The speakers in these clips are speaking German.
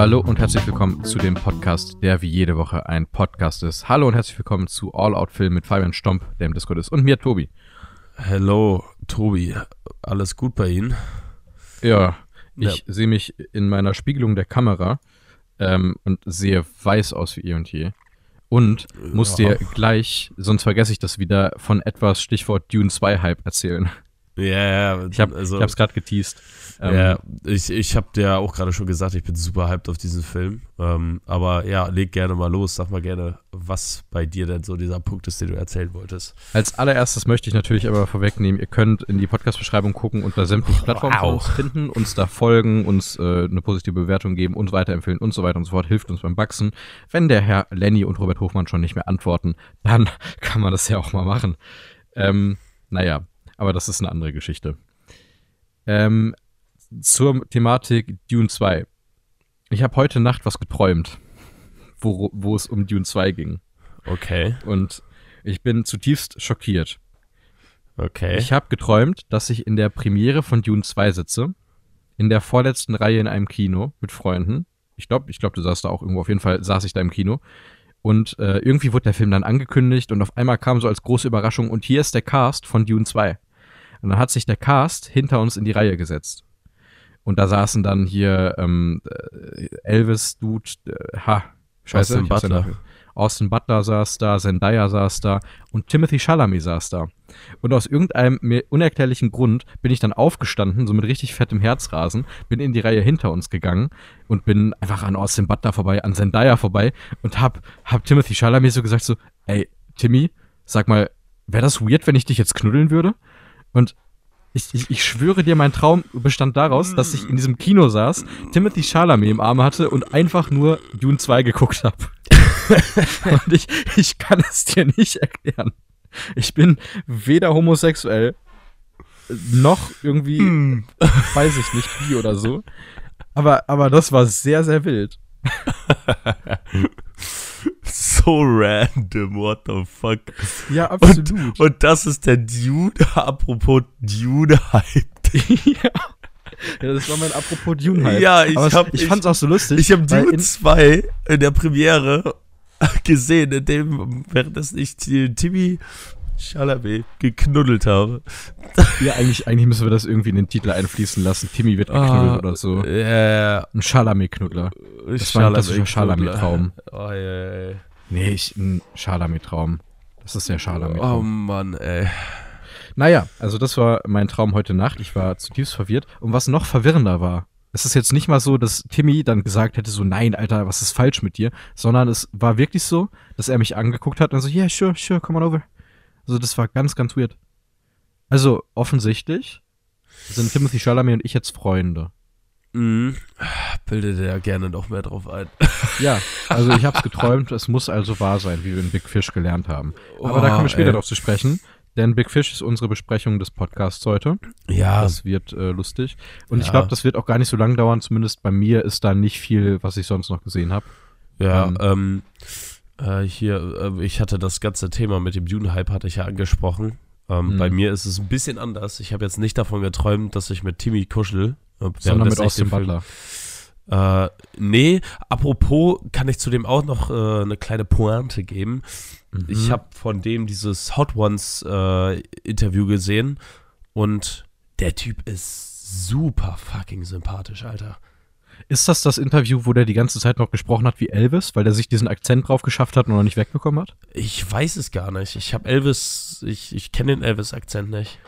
Hallo und herzlich willkommen zu dem Podcast, der wie jede Woche ein Podcast ist. Hallo und herzlich willkommen zu All Out Film mit Fabian Stomp, der im Discord ist, und mir, Tobi. Hallo, Tobi. Alles gut bei Ihnen? Ja, ich ja. sehe mich in meiner Spiegelung der Kamera ähm, und sehe weiß aus wie eh und je. Und muss ja. dir gleich, sonst vergesse ich das wieder, von etwas Stichwort Dune 2 Hype erzählen. Ja, ja. Ich habe es also, gerade geteased. Ähm, ja, ich, ich habe dir auch gerade schon gesagt, ich bin super hyped auf diesen Film. Ähm, aber ja, leg gerne mal los. Sag mal gerne, was bei dir denn so dieser Punkt ist, den du erzählen wolltest. Als allererstes möchte ich natürlich aber vorwegnehmen, ihr könnt in die Podcast-Beschreibung gucken und da sämtliche Plattformen wow. uns finden, uns da folgen, uns äh, eine positive Bewertung geben, uns weiterempfehlen und so weiter und so fort. Hilft uns beim Wachsen. Wenn der Herr Lenny und Robert Hofmann schon nicht mehr antworten, dann kann man das ja auch mal machen. Ähm, naja, aber das ist eine andere Geschichte. Ähm, zur Thematik Dune 2. Ich habe heute Nacht was geträumt, wo, wo es um Dune 2 ging. Okay. Und ich bin zutiefst schockiert. Okay. Ich habe geträumt, dass ich in der Premiere von Dune 2 sitze, in der vorletzten Reihe in einem Kino mit Freunden. Ich glaube, ich glaube, du saßt da auch irgendwo. Auf jeden Fall saß ich da im Kino. Und äh, irgendwie wurde der Film dann angekündigt und auf einmal kam so als große Überraschung und hier ist der Cast von Dune 2. Und dann hat sich der Cast hinter uns in die Reihe gesetzt. Und da saßen dann hier ähm, äh, Elvis, Dude, äh, ha, scheiße. Austin Butler. Austin Butler saß da, Zendaya saß da und Timothy Chalamet saß da. Und aus irgendeinem mir unerklärlichen Grund bin ich dann aufgestanden, so mit richtig fettem Herzrasen, bin in die Reihe hinter uns gegangen und bin einfach an Austin Butler vorbei, an Zendaya vorbei und hab, hab Timothy Chalamet so gesagt so, ey, Timmy, sag mal, wäre das weird, wenn ich dich jetzt knuddeln würde? Und ich, ich, ich schwöre dir, mein Traum bestand daraus, dass ich in diesem Kino saß, Timothy Chalamet im Arm hatte und einfach nur Dune 2 geguckt habe. und ich, ich kann es dir nicht erklären. Ich bin weder homosexuell noch irgendwie, hm. weiß ich nicht, wie oder so. Aber, aber das war sehr, sehr wild. so random, what the fuck. Ja, absolut. Und, und das ist der Dune, apropos Dune-Hype. ja. Ja, das war mein apropos Dune-Hype. Ja, ich, hab, ich, ich fand's auch so lustig. Ich habe Dune 2 in der Premiere gesehen, in dem, während das nicht Timmy Chalamet geknuddelt habe. Ja, eigentlich, eigentlich müssen wir das irgendwie in den Titel einfließen lassen. Timmy wird geknuddelt ah, oder so. Ja, ja. Ein Chalamet-Knuddler. Das war ein klassischer Chalamet-Traum. Oh, yeah, Nee, ich, ein Chalamet-Traum. Das ist der Chalamet-Traum. Oh Mann, ey. Naja, also das war mein Traum heute Nacht. Ich war zutiefst verwirrt. Und was noch verwirrender war, es ist jetzt nicht mal so, dass Timmy dann gesagt hätte, so, nein, Alter, was ist falsch mit dir? Sondern es war wirklich so, dass er mich angeguckt hat und so, yeah, sure, sure, come on over. Also das war ganz, ganz weird. Also offensichtlich sind Timothy Chalamet und ich jetzt Freunde. Mhm. Bildet er gerne noch mehr drauf ein. Ja, also ich hab's geträumt, es muss also wahr sein, wie wir in Big Fish gelernt haben. Aber oh, da kommen wir später noch zu sprechen, denn Big Fish ist unsere Besprechung des Podcasts heute. Ja. Das wird äh, lustig. Und ja. ich glaube, das wird auch gar nicht so lang dauern, zumindest bei mir ist da nicht viel, was ich sonst noch gesehen habe. Ja, ähm, ähm äh, hier, äh, ich hatte das ganze Thema mit dem Dune-Hype, hatte ich ja angesprochen. Ähm, mhm. Bei mir ist es ein bisschen anders. Ich habe jetzt nicht davon geträumt, dass ich mit Timmy kuschel. Äh, Sondern mit Austin Butler. Äh, nee, apropos kann ich zu dem auch noch äh, eine kleine Pointe geben. Mhm. Ich habe von dem dieses Hot Ones äh, Interview gesehen und der Typ ist super fucking sympathisch, Alter. Ist das das Interview, wo der die ganze Zeit noch gesprochen hat wie Elvis, weil der sich diesen Akzent drauf geschafft hat und noch nicht wegbekommen hat? Ich weiß es gar nicht. Ich habe Elvis, ich, ich kenne den Elvis-Akzent nicht.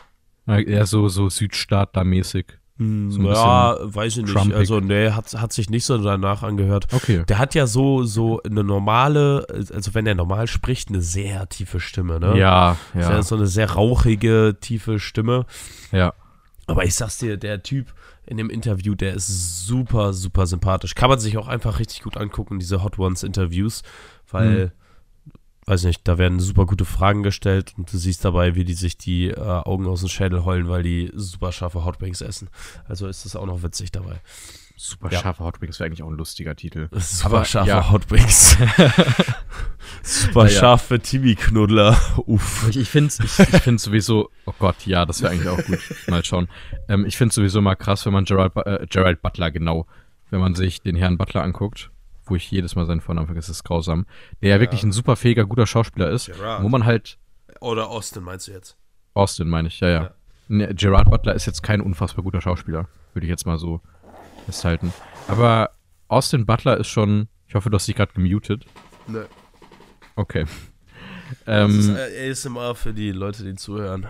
Ja, eher so, so Südstaatler-mäßig. Hm, so ja, weiß ich nicht. Trumpig. Also, nee, hat, hat sich nicht so danach angehört. Okay. Der hat ja so, so eine normale, also wenn er normal spricht, eine sehr tiefe Stimme, ne? Ja, ja. So eine sehr rauchige, tiefe Stimme. Ja. Aber ich sag's dir, der Typ, in dem Interview, der ist super, super sympathisch. Kann man sich auch einfach richtig gut angucken, diese Hot Ones Interviews, weil, mhm. weiß nicht, da werden super gute Fragen gestellt und du siehst dabei, wie die sich die äh, Augen aus dem Schädel heulen, weil die super scharfe Hotwings essen. Also ist das auch noch witzig dabei. Super ja. scharfe Hotwings wäre eigentlich auch ein lustiger Titel. Super Aber, scharfe ja. Hotwings. Super naja. scharfe Tibi-Knuddler. Uff. Ich, ich finde ich, ich find sowieso, oh Gott, ja, das wäre eigentlich auch gut. Mal schauen. Ähm, ich finde sowieso mal krass, wenn man Gerald, äh, Gerald Butler, genau, wenn man sich den Herrn Butler anguckt, wo ich jedes Mal seinen Vornamen vergesse, ist grausam, der ja, wirklich ein super fähiger, guter Schauspieler ist, Gerard. wo man halt, Oder Austin meinst du jetzt? Austin meine ich, ja, ja. Ja. Ne, Gerard Butler ist jetzt kein unfassbar guter Schauspieler, würde ich jetzt mal so festhalten. Aber Austin Butler ist schon, ich hoffe, du hast dich gerade gemutet. Nö. Okay. Das ist Ähm, äh, ASMR für die Leute, die zuhören.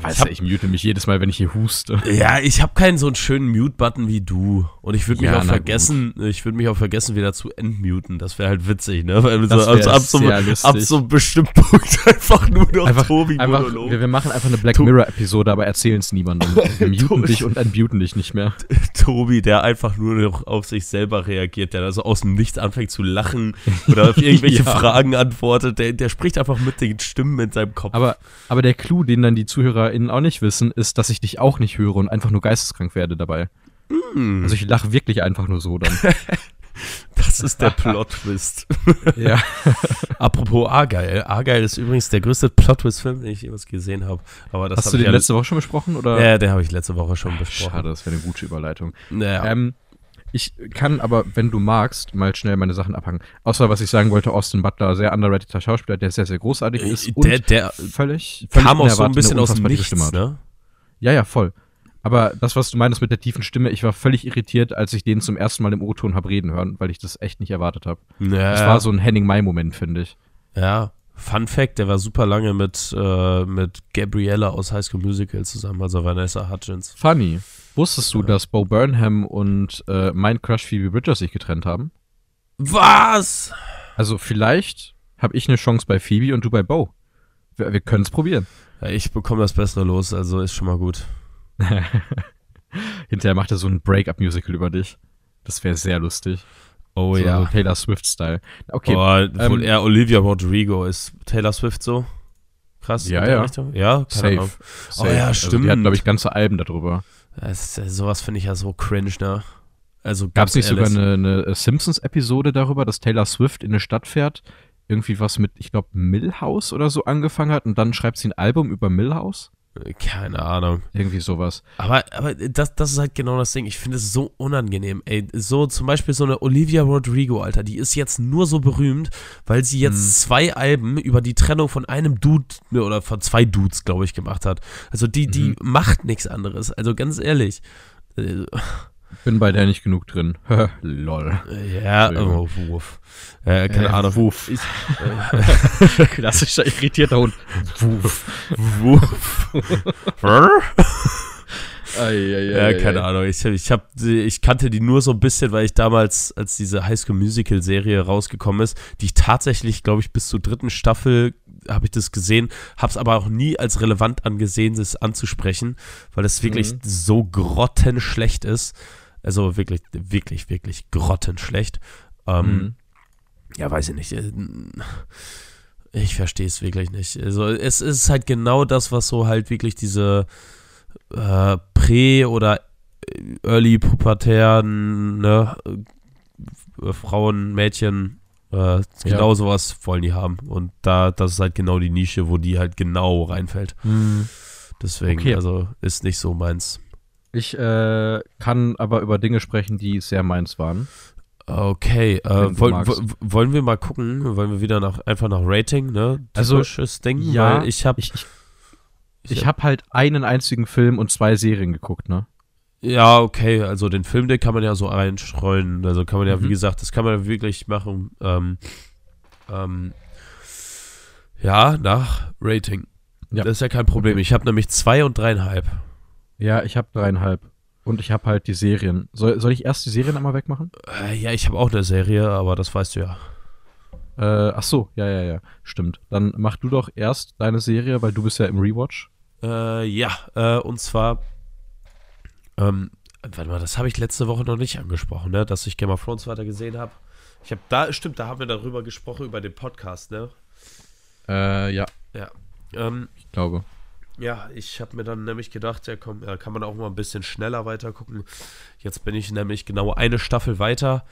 Weißt du, ich mute mich jedes Mal, wenn ich hier huste. Ja, ich habe keinen so einen schönen Mute-Button wie du. Und ich würde mich Ja, auch vergessen, ich würde mich auch vergessen, wieder zu entmuten. Das wäre halt witzig, ne? Weil Das so, ab, ab, so, ab so einem bestimmten Punkt einfach nur noch Einfach, Tobi einfach wir, wir machen einfach eine Black Mirror-Episode, aber erzählen es niemandem. Wir muten dich und entmuten dich nicht mehr. Tobi, der einfach nur noch auf sich selber reagiert, der also aus dem Nichts anfängt zu lachen oder auf irgendwelche Ja. Fragen antwortet. Der, der spricht einfach mit den Stimmen in seinem Kopf. Aber, aber der Clou, den dann die ZuhörerInnen auch nicht wissen, ist, dass ich dich auch nicht höre und einfach nur geisteskrank werde dabei. Hm, Also ich lache wirklich einfach nur so dann. das ist der Plot-Twist. ja. Apropos Argyle. Argyle ist übrigens der größte Plot-Twist-Film, den ich jemals gesehen habe. Aber das Hast hab du den letzte Woche schon besprochen? Oder? Ja, den habe ich letzte Woche schon besprochen. Schade, das wäre eine gute Überleitung. Naja. Ähm, ich kann aber, wenn du magst, mal schnell meine Sachen abhangen. Außer was ich sagen wollte, Austin Butler, sehr underrateder Schauspieler, der sehr, sehr großartig ist. Äh, der, der völlig, völlig kam auch so ein bisschen aus dem Nichts, ne? Ja, ja, voll. Aber das, was du meinst mit der tiefen Stimme, ich war völlig irritiert, als ich den zum ersten Mal im O-Ton hab reden hören, weil ich das echt nicht erwartet habe. Ja, Das war so ein Henning-Mai-Moment, finde ich. ja. Fun Fact, der war super lange mit, äh, mit Gabriella aus High School Musical zusammen, also Vanessa Hudgens. Funny. Wusstest du, Ja. dass Bo Burnham und äh, mein Crush Phoebe Bridgers sich getrennt haben? Was? Also vielleicht habe ich eine Chance bei Phoebe und du bei Bo. Wir, wir können es probieren. Ja, ich bekomme das Bessere los, also ist schon mal gut. Hinterher macht er so ein Break-up-Musical über dich. Das wäre sehr lustig. Oh so, ja. So Taylor Swift-Style. Okay. Oh, wohl ähm, eher Olivia Rodrigo. Ist Taylor Swift so? Krass. Ja, in der ja. Richtung? Ja, keine Safe. Ahnung. Safe. Oh ja, Also, die stimmt. hat, glaube ich, ganze Alben darüber. Das, ist- sowas finde ich ja so cringe, ne? Also Gab es nicht sogar eine, eine Simpsons-Episode darüber, dass Taylor Swift in eine Stadt fährt, irgendwie was mit, ich glaube, Millhouse oder so angefangen hat und dann schreibt sie ein Album über Millhouse? Keine Ahnung. Irgendwie sowas. Aber, aber das, das ist halt genau das Ding. Ich finde es so unangenehm. Ey, so zum Beispiel so eine Olivia Rodrigo, Alter, die ist jetzt nur so berühmt, weil sie jetzt Mhm. zwei Alben über die Trennung von einem Dude ne, oder von zwei Dudes, glaube ich, gemacht hat. Also die, die Mhm. macht nichts anderes. Also ganz ehrlich. Äh, Bin bei der nicht genug drin. Lol. Ja, oh, wuff. Äh, keine Äh, Ahnung. wuff. Ich, Klassischer irritierter Hund. wuff. wuff. Ja, keine Ahnung. Ich, ich, hab, ich kannte die nur so ein bisschen, weil ich damals, als diese High School Musical Serie rausgekommen ist, die ich tatsächlich, glaube ich, bis zur dritten Staffel habe ich das gesehen, habe es aber auch nie als relevant angesehen, das anzusprechen, weil es wirklich Mhm. so grottenschlecht ist. Also wirklich, wirklich, wirklich grottenschlecht. Ähm, Mhm. ja, weiß ich nicht. äh, Ich verstehe es wirklich nicht. Also es ist halt genau das, was so halt wirklich diese äh, Prä- oder äh, early pubertären ne, äh, Frauen, Mädchen, äh, genau sowas wollen die haben. Und da, das ist halt genau die Nische, wo die halt genau reinfällt. Mhm. Deswegen, Okay. also ist nicht so meins. Ich äh, kann aber über Dinge sprechen, die sehr meins waren. Okay, äh, du woll, magst. wo- wollen wir mal gucken? Wollen wir wieder nach, einfach nach Rating, ne? Also, Typisches Ding, ja, weil ich habe Ich, ich, ich habe halt einen einzigen Film und zwei Serien geguckt, ne? Ja, okay, also den Film, den kann man ja so einstreuen. Also kann man ja, wie Mhm. gesagt, das kann man ja wirklich machen. Ähm, ähm, ja, nach Rating. Ja. Das ist ja kein Problem. Ich habe nämlich zwei und dreieinhalb. Ja, ich habe dreieinhalb. Und ich habe halt die Serien. Soll, soll ich erst die Serien einmal wegmachen? Äh, ja, ich habe auch eine Serie, aber das weißt du ja. Äh, ach so, ja, ja, ja. Stimmt. Dann mach du doch erst deine Serie, weil du bist ja im Rewatch. Äh, ja, äh, und zwar, ähm, warte mal, das habe ich letzte Woche noch nicht angesprochen, ne? Dass ich Game of Thrones weiter gesehen habe. Ich habe da, stimmt, da haben wir darüber gesprochen, über den Podcast, ne? Äh, ja, Ähm, ich glaube. Ja, ich habe mir dann nämlich gedacht, ja komm, da kann man auch mal ein bisschen schneller weiter gucken. Jetzt bin ich nämlich genau eine Staffel weiter.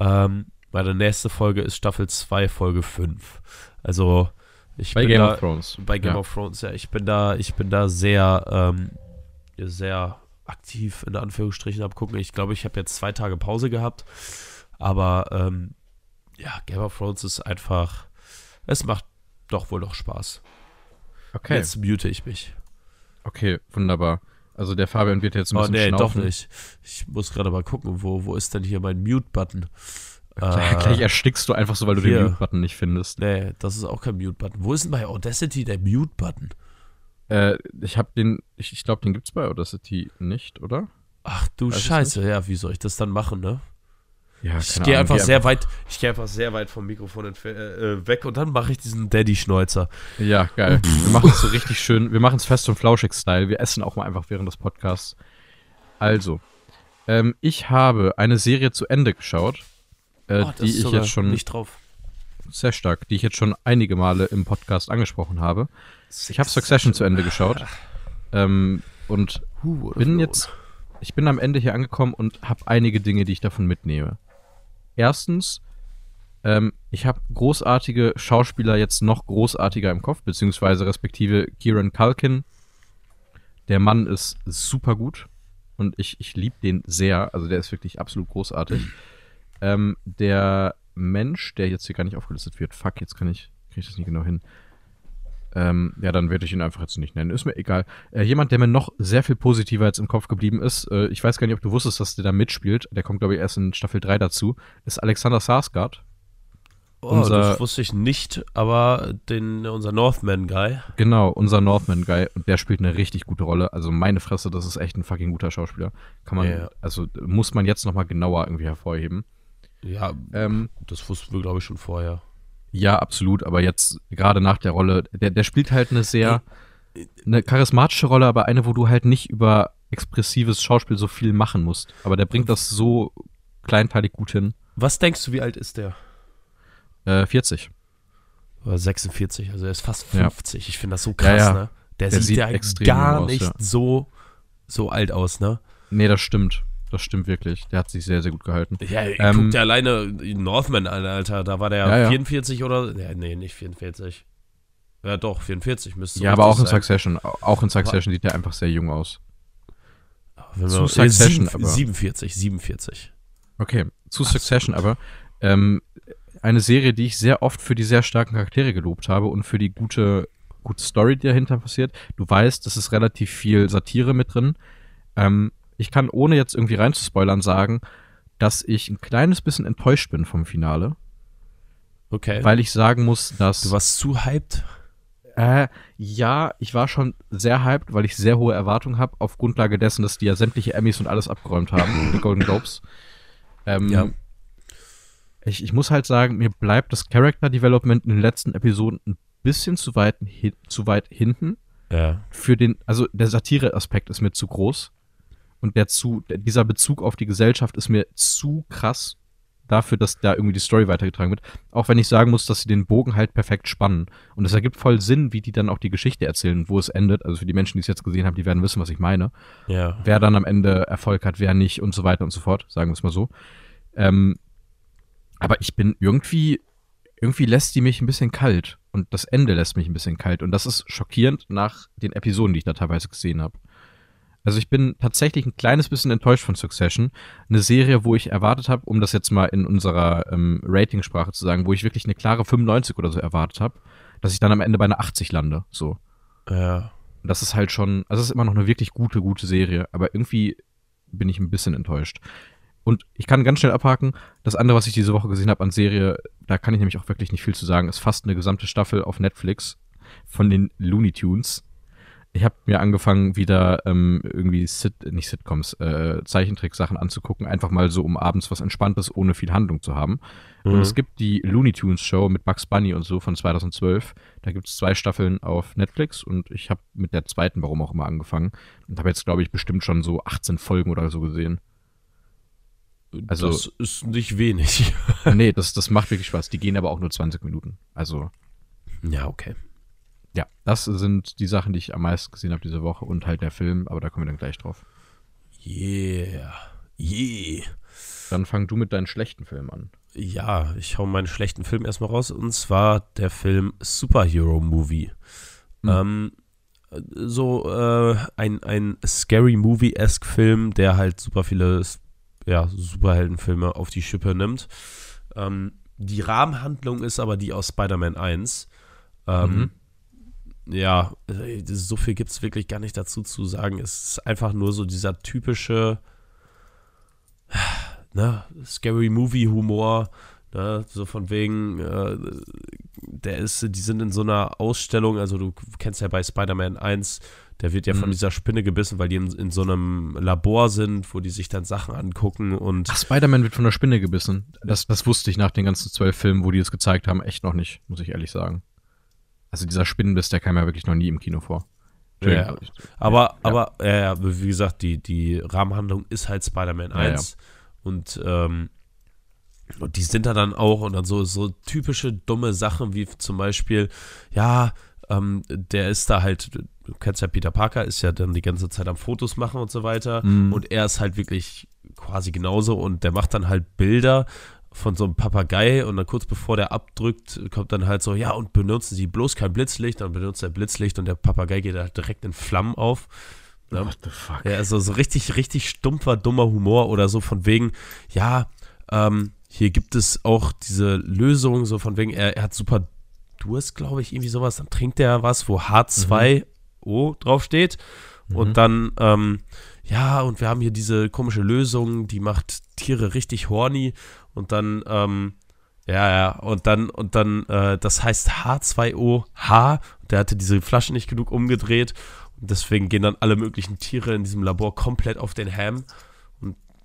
Ähm, meine nächste Folge ist Staffel 2, Folge 5. Also ich Bei bin Game da, of Thrones. bei Game ja. of Thrones, ja, ich bin da, ich bin da sehr, ähm, sehr aktiv in Anführungsstrichen abgucken. Ich glaube, ich habe jetzt zwei Tage Pause gehabt. Aber ähm, ja, Game of Thrones ist einfach, es macht doch wohl noch Spaß. Okay. Jetzt mute ich mich. Okay, wunderbar. Also der Fabian wird jetzt ein Oh bisschen nee, schnaufen. doch nicht. Ich muss gerade mal gucken, wo, wo ist denn hier mein Mute-Button? Gleich, gleich erstickst du einfach so, weil du hier. den Mute-Button nicht findest. Nee, das ist auch kein Mute-Button. Wo ist denn bei Audacity der Mute-Button? Äh, ich habe den, ich, ich glaube, den gibt's bei Audacity nicht, oder? Ach du Weiß Scheiße, ja, wie soll ich das dann machen, ne? Ja, Ich gehe einfach geh sehr weit, ich gehe einfach sehr weit vom Mikrofon äh, äh, weg und dann mache ich diesen Daddy-Schnäuzer. Ja, geil. Wir machen es so richtig schön. Wir machen es fest und flauschig-Style. Wir essen auch mal einfach während des Podcasts. Also, ähm, ich habe eine Serie zu Ende geschaut, äh, Oh, die ich jetzt schon nicht drauf. sehr stark, die ich jetzt schon einige Male im Podcast angesprochen habe. Ich habe Succession zu Ende geschaut ähm, und bin jetzt, ich bin am Ende hier angekommen und habe einige Dinge, die ich davon mitnehme. Erstens, ähm, ich habe großartige Schauspieler jetzt noch großartiger im Kopf, beziehungsweise respektive Kieran Culkin. Der Mann ist super gut und ich, ich liebe den sehr. Also der ist wirklich absolut großartig. ähm, der Mensch, der jetzt hier gar nicht aufgelistet wird, fuck, jetzt kann ich, kriege ich das nicht genau hin. Ähm, ja, dann werde ich ihn einfach jetzt nicht nennen. Ist mir egal. Äh, jemand, der mir noch sehr viel positiver jetzt im Kopf geblieben ist, äh, ich weiß gar nicht, ob du wusstest, dass der da mitspielt, der kommt, glaube ich, erst in Staffel 3 dazu, ist Alexander Sarsgaard. Oh, unser- das wusste ich nicht, aber den, unser Northman-Guy. Genau, unser Northman-Guy. Und der spielt eine richtig gute Rolle. Also meine Fresse, das ist echt ein fucking guter Schauspieler. Kann man, Ja. also muss man jetzt noch mal genauer irgendwie hervorheben. Ja, Ähm, das wussten wir, glaube ich, schon vorher. Ja, absolut, aber jetzt gerade nach der Rolle, der, der spielt halt eine sehr, eine charismatische Rolle, aber eine, wo du halt nicht über expressives Schauspiel so viel machen musst. Aber der bringt das so kleinteilig gut hin. Was denkst du, wie alt ist der? Äh, 40. Oder 46, also er ist fast Ja. 50. Ich finde das so krass, Ja, ja. ne? Der, Der sieht, sieht ja gar aus, nicht ja. so, so alt aus, ne? Nee, das stimmt. Das stimmt wirklich. Der hat sich sehr, sehr gut gehalten. Ja, Ähm, guck dir alleine Northman an, Alter. Da war der Ja, ja. 44 oder? Ja, nee, nicht 44. Ja, doch, 44 müsste Ja, aber auch in sein. Succession. Auch in Succession sieht der einfach sehr jung aus. Wenn zu wir- Succession, sieben- aber- 47, 47. Okay, zu Succession aber. Ähm, eine Serie, die ich sehr oft für die sehr starken Charaktere gelobt habe und für die gute, gute Story, die dahinter passiert. Du weißt, es ist relativ viel Satire mit drin. Ähm, ich kann, ohne jetzt irgendwie reinzuspoilern, sagen, dass ich ein kleines bisschen enttäuscht bin vom Finale, Okay. weil ich sagen muss, dass du warst zu hyped? Äh, ja, ich war schon sehr hyped, weil ich sehr hohe Erwartungen habe, auf Grundlage dessen, dass die ja sämtliche Emmys und alles abgeräumt haben, die Golden Globes. Ähm, Ja. ich, ich muss halt sagen, mir bleibt das Character Development in den letzten Episoden ein bisschen zu weit, hin, zu weit hinten. Ja. Für den, also der Satire-Aspekt ist mir zu groß. Und der zu, dieser Bezug auf die Gesellschaft ist mir zu krass dafür, dass da irgendwie die Story weitergetragen wird. Auch wenn ich sagen muss, dass sie den Bogen halt perfekt spannen. Und es ergibt voll Sinn, wie die dann auch die Geschichte erzählen, wo es endet. Also für die Menschen, die es jetzt gesehen haben, die werden wissen, was ich meine. Ja. Wer dann am Ende Erfolg hat, wer nicht und so weiter und so fort, sagen wir es mal so. Ähm, aber ich bin irgendwie, irgendwie lässt die mich ein bisschen kalt. Und das Ende lässt mich ein bisschen kalt. Und das ist schockierend nach den Episoden, die ich da teilweise gesehen habe. Also ich bin tatsächlich ein kleines bisschen enttäuscht von Succession. Eine Serie, wo ich erwartet habe, um das jetzt mal in unserer ähm, Ratingsprache zu sagen, wo ich wirklich eine klare 95 oder so erwartet habe, dass ich dann am Ende bei einer 80 lande. So. Ja. Das ist halt schon, also es ist immer noch eine wirklich gute, gute Serie, aber irgendwie bin ich ein bisschen enttäuscht. Und ich kann ganz schnell abhaken, das andere, was ich diese Woche gesehen habe an Serie, da kann ich nämlich auch wirklich nicht viel zu sagen, ist fast eine gesamte Staffel auf Netflix von den Looney Tunes. Ich habe mir angefangen, wieder ähm, irgendwie Sit nicht Sitcoms, äh, Zeichentricksachen anzugucken, einfach mal so, um abends was Entspanntes ohne viel Handlung zu haben. Und Mhm. es gibt die Looney Tunes Show mit Bugs Bunny und so von 2012. Da gibt es zwei Staffeln auf Netflix und ich habe mit der zweiten, warum auch immer, angefangen. Und habe jetzt, glaube ich, bestimmt schon so 18 Folgen oder so gesehen. Also- das ist nicht wenig. nee, das, das macht wirklich Spaß. Die gehen aber auch nur 20 Minuten. Also, ja, okay. Ja, das sind die Sachen, die ich am meisten gesehen habe diese Woche und halt der Film, aber da kommen wir dann gleich drauf. Yeah. Yeah. Dann fang du mit deinen schlechten Filmen an. Ja, ich hau meinen schlechten Film erstmal raus. Und zwar der Film Superhero Movie. Hm. Ähm, so äh, ein, ein Scary Movie-esque Film, der halt super viele ja, Superheldenfilme auf die Schippe nimmt. Ähm, die Rahmenhandlung ist aber die aus Spider-Man 1. Ähm, mhm. Ja, äh, so viel gibt es wirklich gar nicht dazu zu sagen. Es ist einfach nur so dieser typische ne, Scary Movie-Humor. Ne, so von wegen, äh, der ist, die sind in so einer Ausstellung, also du kennst ja bei Spider-Man 1, der wird ja mhm. von dieser Spinne gebissen, weil die in, in, so einem Labor sind, wo die sich dann Sachen angucken und. Ach, Spider-Man wird von der Spinne gebissen. Das, das wusste ich nach den ganzen zwölf Filmen, wo die es gezeigt haben, echt noch nicht, muss ich ehrlich sagen. Also dieser Spinnenbiss, der kam ja wirklich noch nie im Kino vor. Ja, aber, ja. aber, ja, wie gesagt, die, die Rahmenhandlung ist halt Spider-Man 1 und ähm, und die sind da dann auch und dann so, so typische dumme Sachen wie zum Beispiel, ja, ähm, der ist da halt, du kennst ja Peter Parker, ist ja dann die ganze Zeit am Fotos machen und so weiter. Mhm. Und er ist halt wirklich quasi genauso und der macht dann halt Bilder von so einem Papagei und dann kurz bevor der abdrückt, kommt dann halt so, ja, und benutzen Sie bloß kein Blitzlicht, dann benutzt er Blitzlicht und der Papagei geht halt direkt in Flammen auf. Ja. What the fuck? Ja, also so richtig, richtig stumpfer, dummer Humor oder so von wegen, ja, ähm, hier gibt es auch diese Lösung, so von wegen, er, er hat super Durst, glaube ich, irgendwie sowas. Dann trinkt er was, wo H2O mhm. draufsteht. Mhm. Und dann, ähm, ja, und wir haben hier diese komische Lösung, die macht Tiere richtig horny. Und dann, ähm, ja, ja, und dann, und dann, äh, das heißt H2OH. Der hatte diese Flasche nicht genug umgedreht. Und deswegen gehen dann alle möglichen Tiere in diesem Labor komplett auf den Ham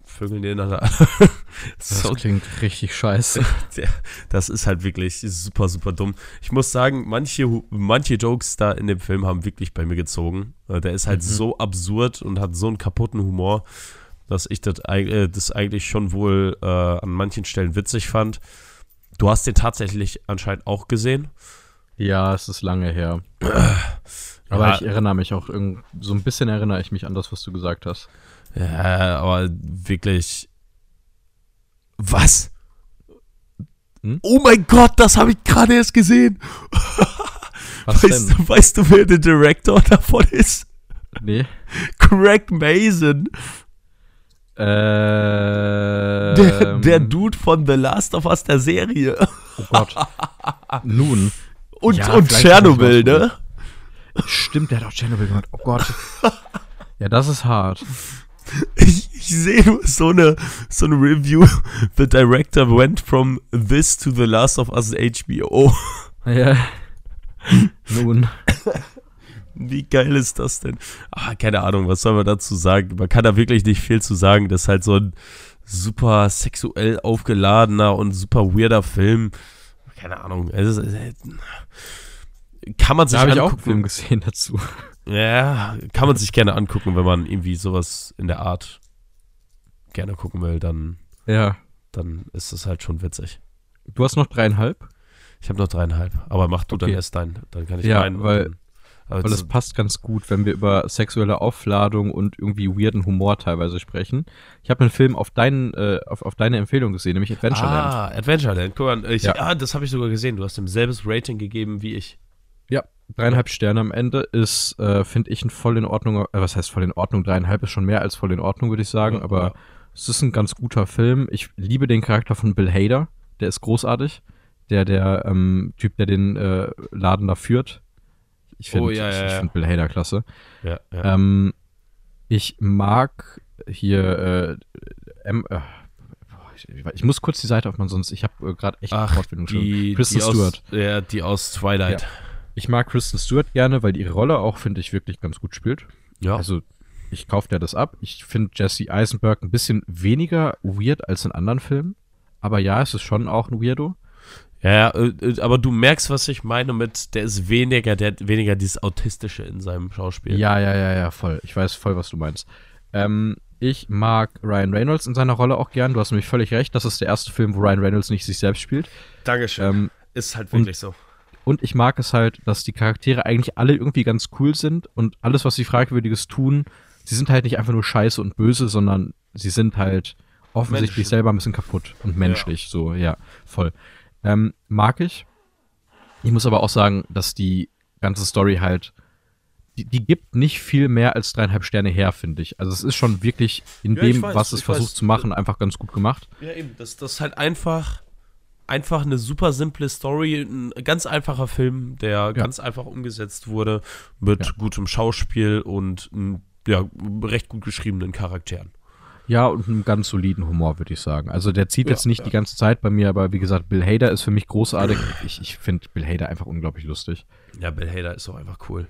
vögeln die ineinander. das so, klingt richtig scheiße. das ist halt wirklich super, super dumm. Ich muss sagen, manche, manche Jokes da in dem Film haben wirklich bei mir gezogen. Äh, der ist halt mhm. so absurd und hat so einen kaputten Humor, dass ich das, äh, das eigentlich schon wohl äh, an manchen Stellen witzig fand. Du hast den tatsächlich anscheinend auch gesehen. Ja, es ist lange her. Aber ja, ich erinnere mich auch, so ein bisschen erinnere ich mich an das, was du gesagt hast. Ja, aber wirklich. Was? Hm? Oh mein Gott, das habe ich gerade erst gesehen. Was weißt, denn? Du, weißt du, wer der Director davon ist? Nee. Craig Mason. Ähm, der, der Dude von The Last of Us, der Serie. Oh Gott. Nun. Und, ja, und Tschernobyl, ne? Stimmt, der hat auch Tschernobyl gemacht. Oh Gott. ja, das ist hart. Ich, ich sehe nur so eine, so eine Review. The director went from this to The Last of Us HBO. Ja. Nun. Wie geil ist das denn? Ah, keine Ahnung, was soll man dazu sagen? Man kann da wirklich nicht viel zu sagen. Das ist halt so ein super sexuell aufgeladener und super weirder Film. Keine Ahnung. Es ist, kann man sich da habe ich auch einen Film gesehen dazu. Ja, kann man sich gerne angucken, wenn man irgendwie sowas in der Art gerne gucken will, dann, ja. dann ist es halt schon witzig. Du hast noch dreieinhalb? Ich habe noch dreieinhalb, aber mach du okay. dann erst dein, dann kann ich ja, meinen. Weil, dann, weil das passt ganz gut, wenn wir über sexuelle Aufladung und irgendwie weirden Humor teilweise sprechen. Ich habe einen Film auf, deinen, äh, auf, auf deine Empfehlung gesehen, nämlich Adventureland. Ah, Adventureland, guck mal, ich, ja. ah, das habe ich sogar gesehen. Du hast ihm selbes Rating gegeben wie ich. Ja, dreieinhalb Sterne am Ende ist, äh, finde ich, ein voll in Ordnung, äh, was heißt voll in Ordnung? Dreieinhalb ist schon mehr als voll in Ordnung, würde ich sagen, ja, aber ja. es ist ein ganz guter Film. Ich liebe den Charakter von Bill Hader, der ist großartig. Der, der ähm, Typ, der den äh, Laden da führt. Ich finde oh, ja, ich, ich find Bill Hader klasse. Ja, ähm, ich mag hier äh, ähm, äh, ich muss kurz die Seite aufmachen, sonst ich habe äh, gerade echt Ach, Fortbildung die, Kristen die Stewart. Ja, die aus Twilight. Ja. Ich mag Kristen Stewart gerne, weil die ihre Rolle auch, finde ich, wirklich ganz gut spielt. Ja. Also, ich kaufe dir das ab. Ich finde Jesse Eisenberg ein bisschen weniger weird als in anderen Filmen. Aber ja, es ist schon auch ein Weirdo. Ja, äh, äh, aber du merkst, was ich meine mit, der ist weniger, der hat weniger dieses Autistische in seinem Schauspiel. Ja, ja, ja, ja, voll. Ich weiß voll, was du meinst. Ähm, ich mag Ryan Reynolds in seiner Rolle auch gern. Du hast nämlich völlig recht. Das ist der erste Film, wo Ryan Reynolds nicht sich selbst spielt. Dankeschön. Ähm, ist halt wirklich so. Und ich mag es halt, dass die Charaktere eigentlich alle irgendwie ganz cool sind und alles, was sie Fragwürdiges tun, sie sind halt nicht einfach nur scheiße und böse, sondern sie sind halt offensichtlich Menschen. selber ein bisschen kaputt und menschlich. Ja. So, ja, voll. Ähm, mag ich. Ich muss aber auch sagen, dass die ganze Story halt die, die gibt nicht viel mehr als dreieinhalb Sterne her, finde ich. Also es ist schon wirklich in Ja, dem, weiß, was es versucht weiß. zu machen, einfach ganz gut gemacht. Ja, eben. Das, das ist halt einfach, einfach eine super simple Story, ein ganz einfacher Film, der ganz einfach umgesetzt wurde, mit Ja. gutem Schauspiel und ja, recht gut geschriebenen Charakteren. Ja, und einem ganz soliden Humor, würde ich sagen. Also der zieht Ja, jetzt nicht ja. die ganze Zeit bei mir, aber wie gesagt, Bill Hader ist für mich großartig. Ich, ich finde Bill Hader einfach unglaublich lustig. Ja, Bill Hader ist auch einfach cool.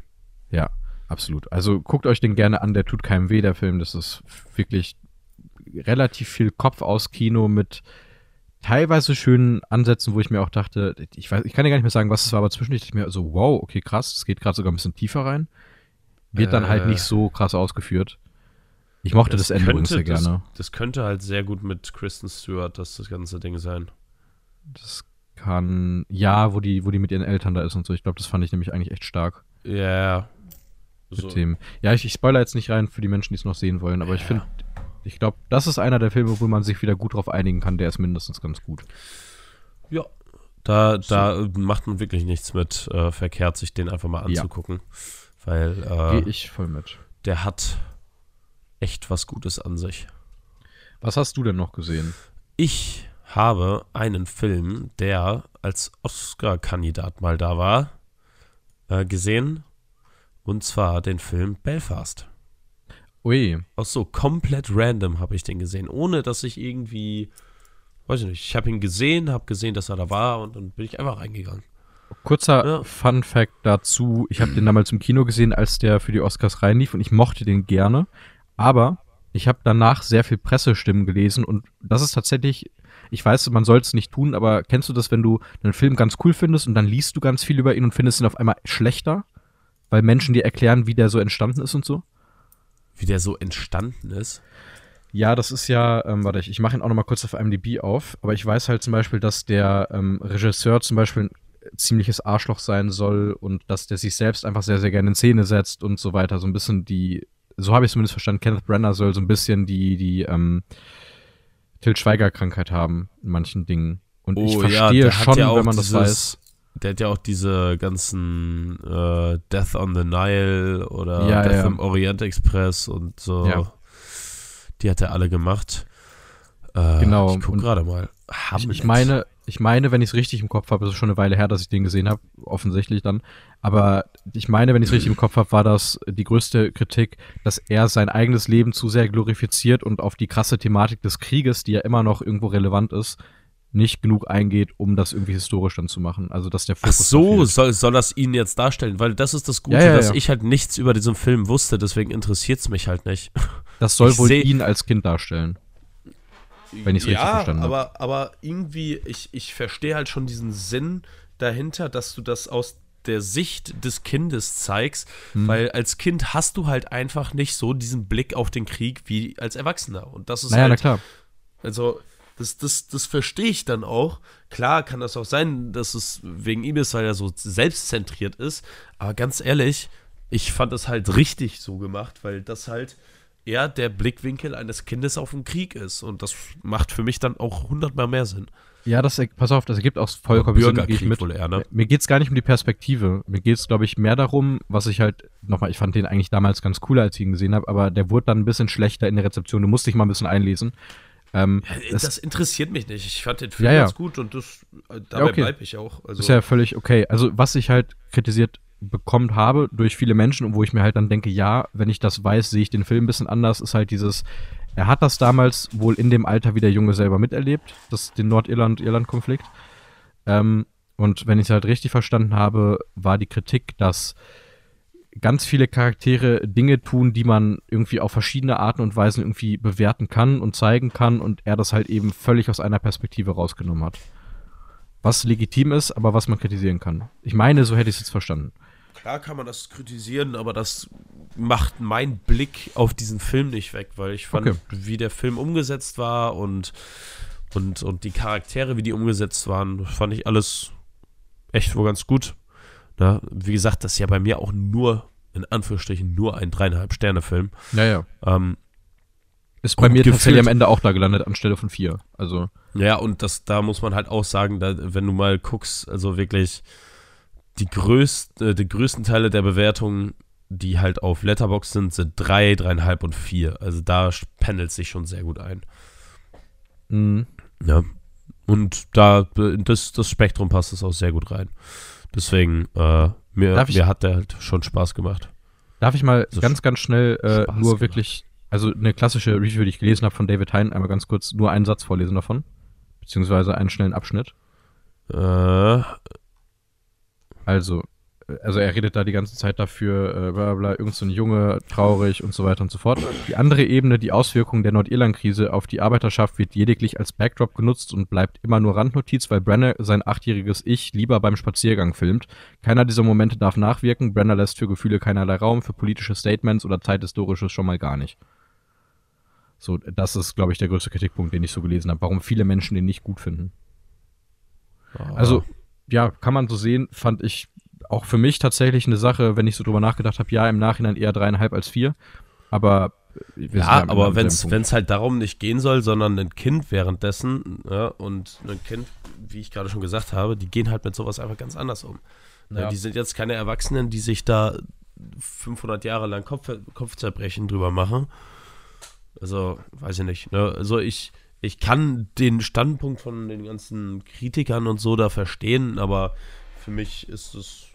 Ja, absolut. Also guckt euch den gerne an, der tut keinem weh, der Film. Das ist wirklich relativ viel Kopf aus Kino mit teilweise schönen Ansätzen, wo ich mir auch dachte, ich weiß, ich kann ja gar nicht mehr sagen, was es war, aber zwischendurch dachte ich mir so, wow, okay, krass, es geht gerade sogar ein bisschen tiefer rein. Wird dann halt Äh. nicht so krass ausgeführt. Ich mochte das, Ende übrigens sehr das, gerne. das könnte halt sehr gut mit Kristen Stewart das, das ganze Ding sein. Das kann, ja, wo die, wo die mit ihren Eltern da ist und so. Ich glaube, das fand ich nämlich eigentlich echt stark. Ja. mit So. Themen. Ja, ich, ich spoiler jetzt nicht rein für die Menschen, die es noch sehen wollen, aber ich Ja. finde, ich glaube, das ist einer der Filme, wo man sich wieder gut drauf einigen kann, der ist mindestens ganz gut. Ja. Da, da macht man wirklich nichts mit äh, verkehrt, sich den einfach mal Ja. anzugucken. Weil Gehe äh, ich voll mit. der hat echt was Gutes an sich. Was hast du denn noch gesehen? Ich habe einen Film, der als Oscar-Kandidat mal da war, äh, gesehen. Und zwar den Film Belfast. Ui, Auch so komplett random habe ich den gesehen, ohne dass ich irgendwie, weiß ich nicht, ich habe ihn gesehen, habe gesehen, dass er da war und dann bin ich einfach reingegangen. kurzer Ja. Fun Fact dazu. Ich habe den damals im Kino gesehen, als der für die Oscars reinlief und ich mochte den gerne. Aber ich habe danach sehr viel Pressestimmen gelesen und das ist tatsächlich, ich weiß, man soll es nicht tun, aber kennst du das, wenn du einen Film ganz cool findest und dann liest du ganz viel über ihn und findest ihn auf einmal schlechter? Weil Menschen dir erklären, wie der so entstanden ist und so? Wie der so entstanden ist. Ja, das ist ja, ähm, warte, ich, ich mache ihn auch noch mal kurz auf IMDb auf, aber ich weiß halt zum Beispiel, dass der ähm, Regisseur zum Beispiel ein ziemliches Arschloch sein soll und dass der sich selbst einfach sehr, sehr gerne in Szene setzt und so weiter. So ein bisschen die, so habe ich zumindest verstanden, Kenneth Brenner soll so ein bisschen die, die, ähm, Til Schweiger-Krankheit haben in manchen Dingen. Und ich verstehe hat schon, ja wenn man das weiß. Der hat ja auch diese ganzen äh, Death on the Nile oder Ja, Death ja. im Orient Express und so. Ja. Die hat er alle gemacht. Äh, Genau, Ich guck und gerade mal. Ich, Hamlet. ich meine, ich meine, wenn ich es richtig im Kopf habe, es ist schon eine Weile her, dass ich den gesehen habe, offensichtlich dann. Aber ich meine, wenn ich es richtig im Kopf habe, war das die größte Kritik, dass er sein eigenes Leben zu sehr glorifiziert und auf die krasse Thematik des Krieges, die ja immer noch irgendwo relevant ist, nicht genug eingeht, um das irgendwie historisch dann zu machen. Also dass der Ach Fokus so, verfehlt. soll, soll das ihn jetzt darstellen? Weil das ist das Gute, Ja, ja, dass ja. ich halt nichts über diesen Film wusste, deswegen interessiert es mich halt nicht. das soll ich wohl ihn als Kind darstellen. Wenn ich's richtig verstanden hab. aber, aber irgendwie, ich, ich verstehe halt schon diesen Sinn dahinter, dass du das aus der Sicht des Kindes zeigst, Hm. weil als Kind hast du halt einfach nicht so diesen Blick auf den Krieg wie als Erwachsener. Und das ist Naja, na halt, klar. also, das, das, das verstehe ich dann auch. Klar kann das auch sein, dass es wegen ihm ist, weil er so selbstzentriert ist. Aber ganz ehrlich, ich fand es halt richtig so gemacht, weil das halt eher der Blickwinkel eines Kindes auf den Krieg ist. Und das macht für mich dann auch hundertmal mehr Sinn. Ja, das, pass auf, das ergibt auch vollkommen Sinn, gehe ich mit. wohl eher, ne? Mir geht's gar nicht um die Perspektive. Mir geht's, glaube ich, mehr darum, was ich halt, nochmal, ich fand den eigentlich damals ganz cool, als ich ihn gesehen habe, aber der wurde dann ein bisschen schlechter in der Rezeption. Du musst dich mal ein bisschen einlesen. Ähm, Das, das interessiert mich nicht. Ich fand den Film Ja, ja. ganz gut und das, äh, dabei okay. bleibe ich auch. Also, ist ja völlig okay. Also, was ich halt kritisiert bekommen habe durch viele Menschen und wo ich mir halt dann denke, ja, wenn ich das weiß, sehe ich den Film ein bisschen anders, ist halt dieses, er hat das damals wohl in dem Alter wie der Junge selber miterlebt, das, den Nordirland-Irland-Konflikt. Ähm, und wenn ich es halt richtig verstanden habe, war die Kritik, dass ganz viele Charaktere Dinge tun, die man irgendwie auf verschiedene Arten und Weisen irgendwie bewerten kann und zeigen kann und er das halt eben völlig aus einer Perspektive rausgenommen hat. Was legitim ist, aber was man kritisieren kann. Ich meine, so hätte ich es jetzt verstanden. Klar kann man das kritisieren, aber das macht meinen Blick auf diesen Film nicht weg, weil ich fand, Okay. wie der Film umgesetzt war und, und, und die Charaktere, wie die umgesetzt waren, fand ich alles echt wohl ganz gut. Na, wie gesagt, das ist ja bei mir auch nur, in Anführungsstrichen, nur ein dreieinhalb Sterne-Film. Naja. Ähm, Ist bei mir tatsächlich am Ende auch da gelandet, anstelle von vier. Also, Ja, und das, da muss man halt auch sagen, da, wenn du mal guckst, also wirklich die, größt, äh, die größten Teile der Bewertungen die halt auf Letterbox sind, sind drei, dreieinhalb und vier. Also da pendelt sich schon sehr gut ein. Mhm. Ja. Und da, das, das Spektrum passt es auch sehr gut rein. Deswegen, äh, mir, ich- mir hat der halt schon Spaß gemacht. Darf ich mal So ganz, ganz schnell äh, nur wirklich, also eine klassische Review, die ich gelesen habe von David Hein, einmal ganz kurz nur einen Satz vorlesen davon. Beziehungsweise einen schnellen Abschnitt. Äh, Also, also er redet da die ganze Zeit dafür, äh, bla bla, bla, irgend so ein Junge, traurig und so weiter und so fort. Die andere Ebene, die Auswirkungen der Nordirland-Krise auf die Arbeiterschaft, wird lediglich als Backdrop genutzt und bleibt immer nur Randnotiz, weil Brenner sein achtjähriges Ich lieber beim Spaziergang filmt. Keiner dieser Momente darf nachwirken. Brenner lässt für Gefühle keinerlei Raum, für politische Statements oder Zeithistorisches schon mal gar nicht. So, das ist, glaube ich, der größte Kritikpunkt, den ich so gelesen habe, warum viele Menschen den nicht gut finden. Also, ja, kann man so sehen, fand ich auch für mich tatsächlich eine Sache, wenn ich so drüber nachgedacht habe, ja, im Nachhinein eher dreieinhalb als vier. Aber ja, am aber wenn es halt darum nicht gehen soll, sondern ein Kind währenddessen, ja, und ein Kind, wie ich gerade schon gesagt habe, die gehen halt mit sowas einfach ganz anders um. Ja. Ja. die sind jetzt keine Erwachsenen, die sich da 500 Jahre lang Kopf, Kopfzerbrechen drüber machen. Also, weiß ich nicht. Ne? Also, ich, ich kann den Standpunkt von den ganzen Kritikern und so da verstehen, aber für mich ist es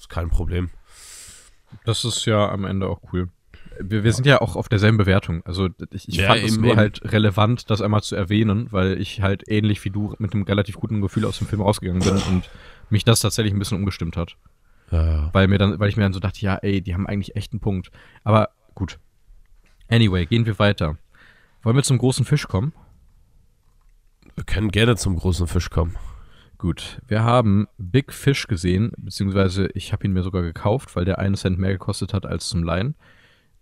ist kein Problem. Das ist ja am Ende auch cool. Wir, wir sind ja auch auf derselben Bewertung. Also ich, ich Ja, fand es nur eben. halt relevant, das einmal zu erwähnen, weil ich halt ähnlich wie du mit einem relativ guten Gefühl aus dem Film rausgegangen bin und mich das tatsächlich ein bisschen umgestimmt hat. Ja, ja. Weil mir dann, weil ich mir dann so dachte, ja, ey, die haben eigentlich echt einen Punkt. Aber gut. Anyway, gehen wir weiter. Wollen wir zum großen Fisch kommen? Wir können gerne zum großen Fisch kommen. Gut, wir haben Big Fish gesehen, beziehungsweise ich habe ihn mir sogar gekauft, weil der einen Cent mehr gekostet hat als zum Leihen.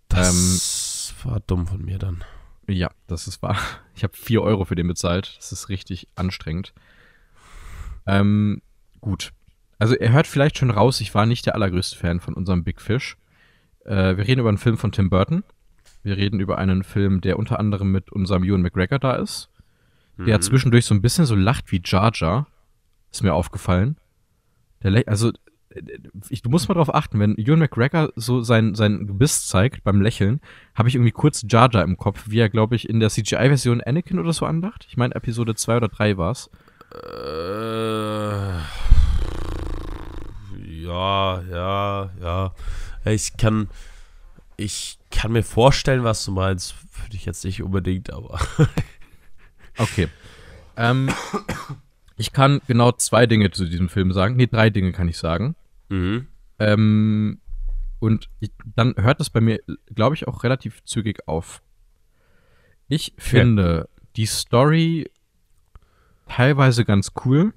Das war dumm von mir dann. Ja, das ist wahr. Ich habe 4 Euro für den bezahlt. Das ist richtig anstrengend. Ähm, gut. Also er hört vielleicht schon raus, ich war nicht der allergrößte Fan von unserem Big Fish. Äh, wir reden über einen Film von Tim Burton. Wir reden über einen Film, der unter anderem mit unserem Ewan McGregor da ist. Der Mhm. zwischendurch so ein bisschen so lacht wie Jar Jar. Ist mir aufgefallen. Der also, ich, du musst mal drauf achten, wenn Ewan McGregor so sein, sein Gebiss zeigt beim Lächeln, habe ich irgendwie kurz Jar Jar im Kopf, wie er, glaube ich, in der CGI-Version Anakin oder so andacht. Ich meine, Episode 2 oder 3 war's. Äh, ja, ja, ja. Ich kann, ich kann mir vorstellen, was du meinst. Würde ich jetzt nicht unbedingt, aber. Okay. ähm, ich kann genau zwei Dinge zu diesem Film sagen. Nee, drei Dinge kann ich sagen. Mhm. Ähm, und ich, dann hört es bei mir, glaube ich, auch relativ zügig auf. Ich finde die Story teilweise ganz cool.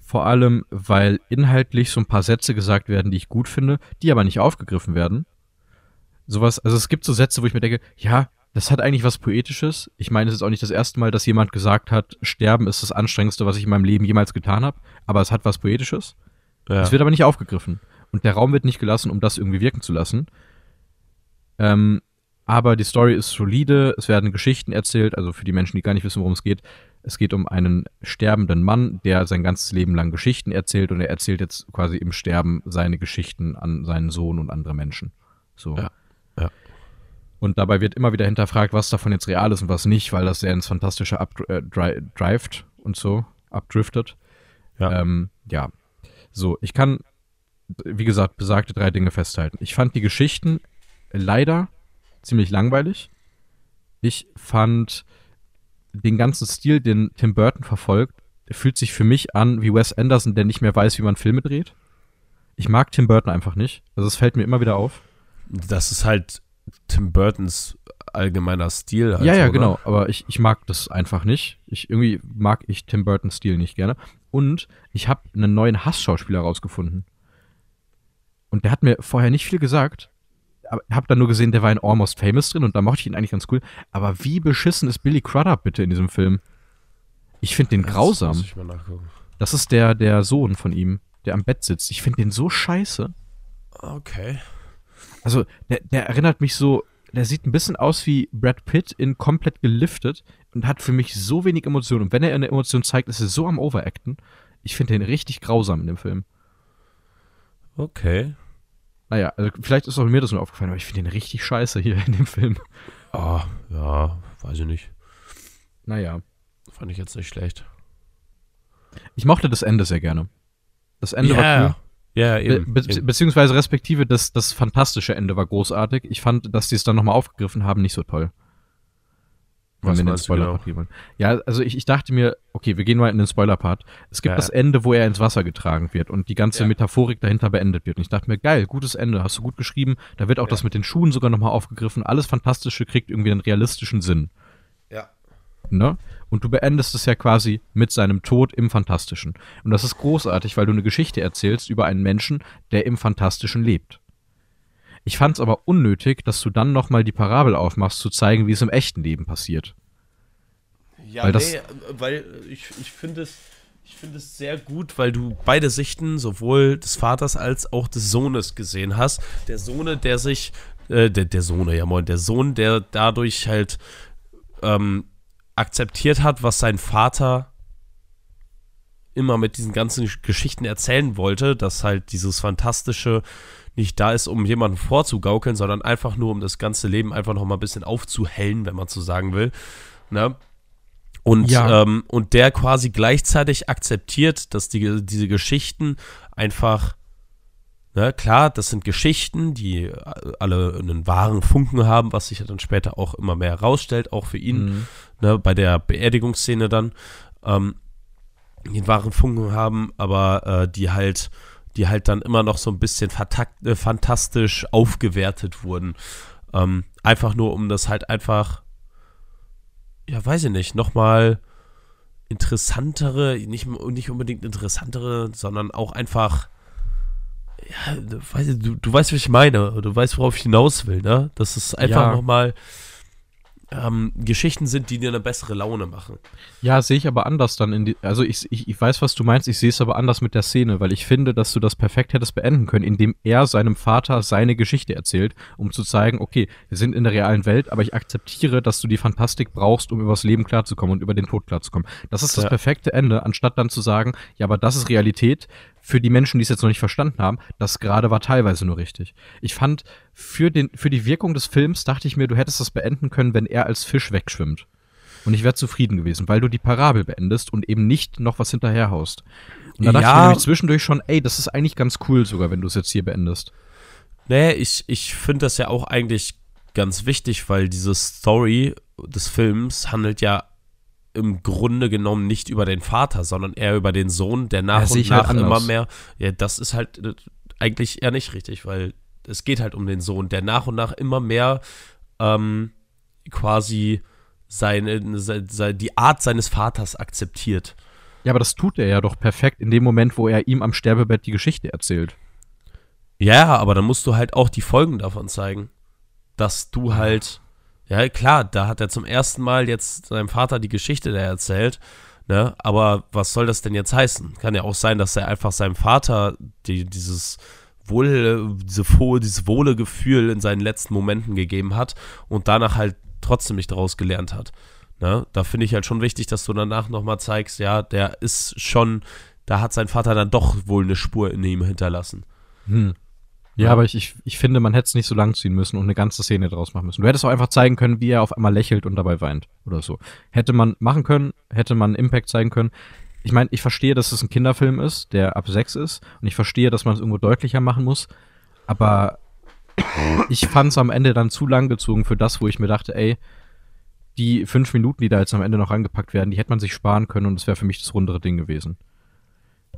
Vor allem, weil inhaltlich so ein paar Sätze gesagt werden, die ich gut finde, die aber nicht aufgegriffen werden. Sowas, also es gibt so Sätze, wo ich mir denke, ja, das hat eigentlich was Poetisches. Ich meine, es ist auch nicht das erste Mal, dass jemand gesagt hat, Sterben ist das Anstrengendste, was ich in meinem Leben jemals getan habe. Aber es hat was Poetisches. Ja. Es wird aber nicht aufgegriffen. Und der Raum wird nicht gelassen, um das irgendwie wirken zu lassen. Ähm, aber die Story ist solide, es werden Geschichten erzählt, also für die Menschen, die gar nicht wissen, worum es geht. Es geht um einen sterbenden Mann, der sein ganzes Leben lang Geschichten erzählt und er erzählt jetzt quasi im Sterben seine Geschichten an seinen Sohn und andere Menschen. So. Ja. Und dabei wird immer wieder hinterfragt, was davon jetzt real ist und was nicht, weil das sehr ins Fantastische abdrift und so, abdriftet. Ja. Ähm, ja. So, ich kann, wie gesagt, besagte drei Dinge festhalten. Ich fand die Geschichten leider ziemlich langweilig. Ich fand den ganzen Stil, den Tim Burton verfolgt, fühlt sich für mich an wie Wes Anderson, der nicht mehr weiß, wie man Filme dreht. Ich mag Tim Burton einfach nicht. Also es fällt mir immer wieder auf. Das ist halt Tim Burtons allgemeiner Stil. Halt, ja, ja, oder? genau. Aber ich, ich mag das einfach nicht. Ich, irgendwie mag ich Tim Burtons Stil nicht gerne. Und ich habe einen neuen Hassschauspieler rausgefunden. Und der hat mir vorher nicht viel gesagt. Ich habe dann nur gesehen, der war in Almost Famous drin und da mochte ich ihn eigentlich ganz cool. Aber wie beschissen ist Billy Crudup bitte in diesem Film? Ich finde den Das grausam. Das ist der, der Sohn von ihm, der am Bett sitzt. Ich finde den so scheiße. Okay. Also, der, der erinnert mich so, der sieht ein bisschen aus wie Brad Pitt in komplett geliftet und hat für mich so wenig Emotionen. Und wenn er eine Emotion zeigt, ist er so am Overacten. Ich finde den richtig grausam in dem Film. Okay. naja, also vielleicht ist auch mir das nur aufgefallen, aber ich finde den richtig scheiße hier in dem Film. Ah, ja, weiß ich nicht. Naja. Fand ich jetzt nicht schlecht. Ich mochte das Ende sehr gerne. Das Ende war Ja, cool. Ja, eben. Be be eben. beziehungsweise respektive das, das fantastische Ende war großartig. Ich fand, dass die es dann nochmal aufgegriffen haben, nicht so toll. Wenn Was wir in den genau? Spoiler-Part wollen. Ja, also ich, ich dachte mir, okay, wir gehen mal in den Spoiler-Part. Es gibt Ja, das. Ende, wo er ins Wasser getragen wird und die ganze Ja. Metaphorik dahinter beendet wird. Und ich dachte mir, geil, gutes Ende, hast du gut geschrieben. Da wird auch Ja. das mit den Schuhen sogar nochmal aufgegriffen. Alles Fantastische kriegt irgendwie einen realistischen Sinn. Ne? Und du beendest es ja quasi mit seinem Tod im Fantastischen. Und das ist großartig, weil du eine Geschichte erzählst über einen Menschen, der im Fantastischen lebt. Ich fand es aber unnötig, dass du dann nochmal die Parabel aufmachst, zu zeigen, wie es im echten Leben passiert. Ja, Weil das- nee, weil ich, ich finde es, ich finde es sehr gut, weil du beide Sichten, sowohl des Vaters als auch des Sohnes gesehen hast. Der Sohne, der sich, äh, der, der Sohne, ja moin, der Sohn, der dadurch halt ähm, akzeptiert hat, was sein Vater immer mit diesen ganzen Geschichten erzählen wollte, dass halt dieses Fantastische nicht da ist, um jemanden vorzugaukeln, sondern einfach nur, um das ganze Leben einfach noch mal ein bisschen aufzuhellen, wenn man so sagen will. Ne? Und, Ja. ähm, und der quasi gleichzeitig akzeptiert, dass die, diese Geschichten einfach, ne, klar, das sind Geschichten, die alle einen wahren Funken haben, was sich ja dann später auch immer mehr herausstellt, auch für ihn, Mhm. Ne, bei der Beerdigungsszene dann, ähm, die einen wahren Funken haben, aber äh, die halt, die halt dann immer noch so ein bisschen äh, fantastisch aufgewertet wurden. Ähm, einfach nur, um das halt einfach, ja, weiß ich nicht, nochmal interessantere, nicht, nicht unbedingt interessantere, sondern auch einfach, ja, du, weißt, du, du weißt, wie ich meine, du weißt, worauf ich hinaus will, ne? Dass es einfach Ja. nochmal ähm, Geschichten sind, die dir eine bessere Laune machen. Ja, sehe ich aber anders dann in die. Also ich, ich, ich weiß, was du meinst, ich sehe es aber anders mit der Szene, weil ich finde, dass du das perfekt hättest beenden können, indem er seinem Vater seine Geschichte erzählt, um zu zeigen, okay, wir sind in der realen Welt, aber ich akzeptiere, dass du die Fantastik brauchst, um übers Leben klarzukommen und über den Tod klarzukommen. Das ist das Ja. perfekte Ende, anstatt dann zu sagen, ja, aber das ist Realität. Für die Menschen, die es jetzt noch nicht verstanden haben, das gerade war teilweise nur richtig. Ich fand, für, den, für die Wirkung des Films dachte ich mir, du hättest das beenden können, wenn er als Fisch wegschwimmt. Und ich wäre zufrieden gewesen, weil du die Parabel beendest und eben nicht noch was hinterherhaust. Und da dachte ich mir nämlich zwischendurch schon, ey, das ist eigentlich ganz cool sogar, wenn du es jetzt hier beendest. Nee, ich, ich finde das ja auch eigentlich ganz wichtig, weil diese Story des Films handelt ja im Grunde genommen nicht über den Vater, sondern eher über den Sohn, der nach Ja, und halt nach anders. immer mehr. Ja, das ist halt äh, eigentlich eher nicht richtig, weil es geht halt um den Sohn, der nach und nach immer mehr ähm, quasi seine, se, se, die Art seines Vaters akzeptiert. Ja, aber das tut er ja doch perfekt in dem Moment, wo er ihm am Sterbebett die Geschichte erzählt. Ja, aber dann musst du halt auch die Folgen davon zeigen. Dass du halt, ja klar, da hat er zum ersten Mal jetzt seinem Vater die Geschichte der erzählt, ne? Aber was soll das denn jetzt heißen? Kann ja auch sein, dass er einfach seinem Vater die, dieses Wohl, diese Fo dieses wohle in seinen letzten Momenten gegeben hat und danach halt trotzdem nicht daraus gelernt hat. Ne? Da finde ich halt schon wichtig, dass du danach nochmal zeigst, ja, der ist schon, da hat sein Vater dann doch wohl eine Spur in ihm hinterlassen. Hm. Ja, aber ich, ich, ich finde, man hätte es nicht so lang ziehen müssen und eine ganze Szene draus machen müssen. Du hättest auch einfach zeigen können, wie er auf einmal lächelt und dabei weint oder so. Hätte man machen können, hätte man Impact zeigen können. Ich meine, ich verstehe, dass es ein Kinderfilm ist, der ab sechs ist und ich verstehe, dass man es irgendwo deutlicher machen muss, aber ich fand es am Ende dann zu lang gezogen für das, wo ich mir dachte, ey, die fünf Minuten, die da jetzt am Ende noch angepackt werden, die hätte man sich sparen können und das wäre für mich das rundere Ding gewesen.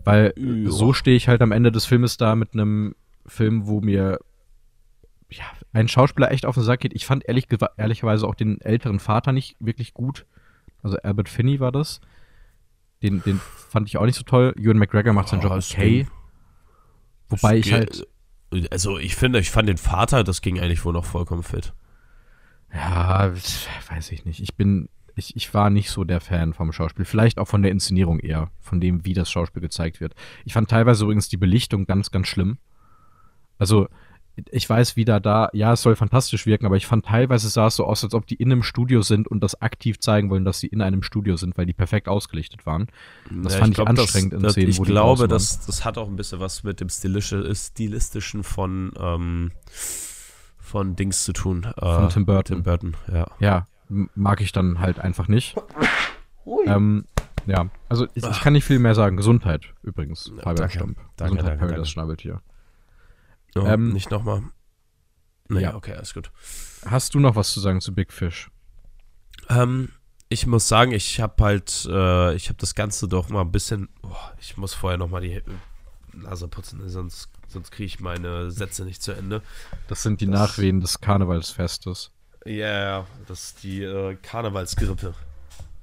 Weil Ja. so stehe ich halt am Ende des Filmes da mit einem Film, wo mir ja, ein Schauspieler echt auf den Sack geht. Ich fand ehrlich, ehrlicherweise auch den älteren Vater nicht wirklich gut. Also Albert Finney war das. Den, den fand ich auch nicht so toll. Ewan McGregor macht seinen Ja, Job okay. Wobei ich halt, Also ich finde, ich fand den Vater, das ging eigentlich wohl noch vollkommen fit. ja, weiß ich nicht. Ich bin, ich, ich war nicht so der Fan vom Schauspiel. Vielleicht auch von der Inszenierung eher, von dem, wie das Schauspiel gezeigt wird. Ich fand teilweise übrigens die Belichtung ganz, ganz schlimm. Also, ich weiß wieder da, ja, es soll fantastisch wirken, aber ich fand teilweise sah es so aus, als ob die in einem Studio sind und das aktiv zeigen wollen, dass sie in einem Studio sind, weil die perfekt ausgelichtet waren. Das Ja, fand ich, glaub, anstrengend das, in das, Szenen, Ich glaube, das, das hat auch ein bisschen was mit dem Stilistischen von, ähm, von Dings zu tun. Äh, Von Tim Burton. Tim Burton, ja. Ja, mag ich dann halt einfach nicht. Ähm, ja, also ich, ich kann nicht viel mehr sagen. Gesundheit übrigens, Ja, Fabian danke. Danke, Gesundheit, danke, Paradise danke. Schnabeltier. Oh, Ähm, nicht nochmal. Nee, ja. okay, alles gut. Hast du noch was zu sagen zu Big Fish? Ähm, ich muss sagen, ich habe halt, äh, ich habe das Ganze doch mal ein bisschen, oh, ich muss vorher noch mal die äh, Nase putzen, sonst, sonst kriege ich meine Sätze nicht zu Ende. Das sind die Das- Nachwehen des Karnevalsfestes. Ja, ja, das ist die äh, Karnevalsgrippe.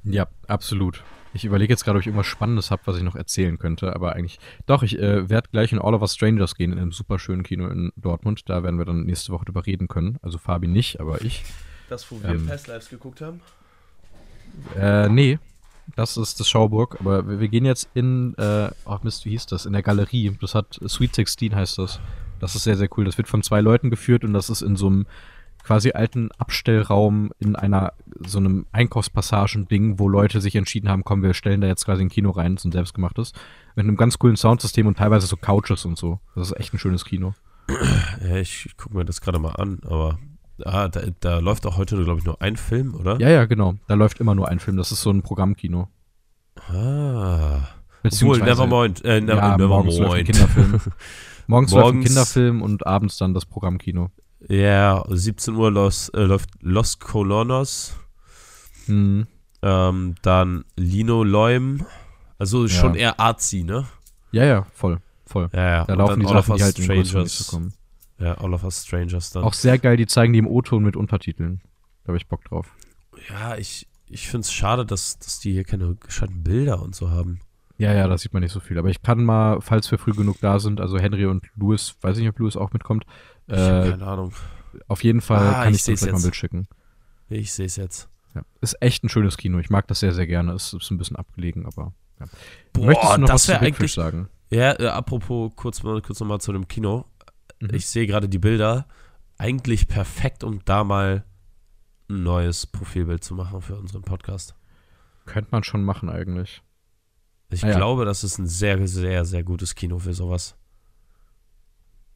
Ja, absolut. Ich überlege jetzt gerade, ob ich irgendwas Spannendes habe, was ich noch erzählen könnte, aber eigentlich. Doch, ich äh, werde gleich in All of Us Strangers gehen, in einem super schönen Kino in Dortmund. Da werden wir dann nächste Woche drüber reden können. Also Fabi nicht, aber ich. Das, wo wir Ähm. Past Lives geguckt haben? Äh, nee. Das ist das Schauburg, aber wir, wir gehen jetzt in, äh, ach Mist, wie hieß das? In der Galerie. Das hat, Sweet 16 heißt das. Das ist sehr, sehr cool. Das wird von zwei Leuten geführt und das ist in so einem quasi alten Abstellraum in einer, so einem Einkaufspassagen-Ding, wo Leute sich entschieden haben, komm, wir stellen da jetzt quasi ein Kino rein, das ist ein selbstgemachtes. Mit einem ganz coolen Soundsystem und teilweise so Couches und so. Das ist echt ein schönes Kino. Ja, ich gucke mir das gerade mal an, aber ah, da, da läuft auch heute, glaube ich, nur ein Film, oder? Ja, ja, genau. Da läuft immer nur ein Film. Das ist so ein Programmkino. Ah. Obwohl, Beziehungsweise- Nevermind. Äh, never, ja, morgens läuft ein Nevermind. Kinderfilm. morgens, läuft ein Morgens- Kinderfilm und abends dann das Programmkino. Ja, 17 Uhr los, äh, läuft Los Colonos. Hm. Ähm, dann Lino Leum. Also schon Ja. eher artsy, ne? Ja, ja, voll, voll. Ja, ja. Da Und laufen die Sachen, die halt in Strangers. kommen. Ja, All of Us Strangers dann. Auch sehr geil, die zeigen die im O-Ton mit Untertiteln. Da habe ich Bock drauf. ja, ich, ich finde es schade, dass, dass die hier keine gescheiten Bilder und so haben. Ja, ja, da sieht man nicht so viel. Aber ich kann mal, falls wir früh genug da sind, also Henry und Louis, weiß ich nicht, ob Louis auch mitkommt, Ich äh, keine Ahnung. auf jeden Fall Ah, kann ich ich dir vielleicht mal ein. Bild schicken. Ich sehe es jetzt. Ja. Ist echt ein schönes Kino. Ich mag das sehr, sehr gerne. Es ist ein bisschen abgelegen, aber. Ja. Boah, Möchtest du noch das was zu Big Fish sagen? Ja, äh, apropos, kurz, mal, kurz nochmal zu dem Kino. Mhm. Ich sehe gerade die Bilder. Eigentlich perfekt, um da mal ein neues Profilbild zu machen für unseren Podcast. Könnte man schon machen eigentlich. Ich Ah ja. glaube, das ist ein sehr, sehr, sehr gutes Kino für sowas.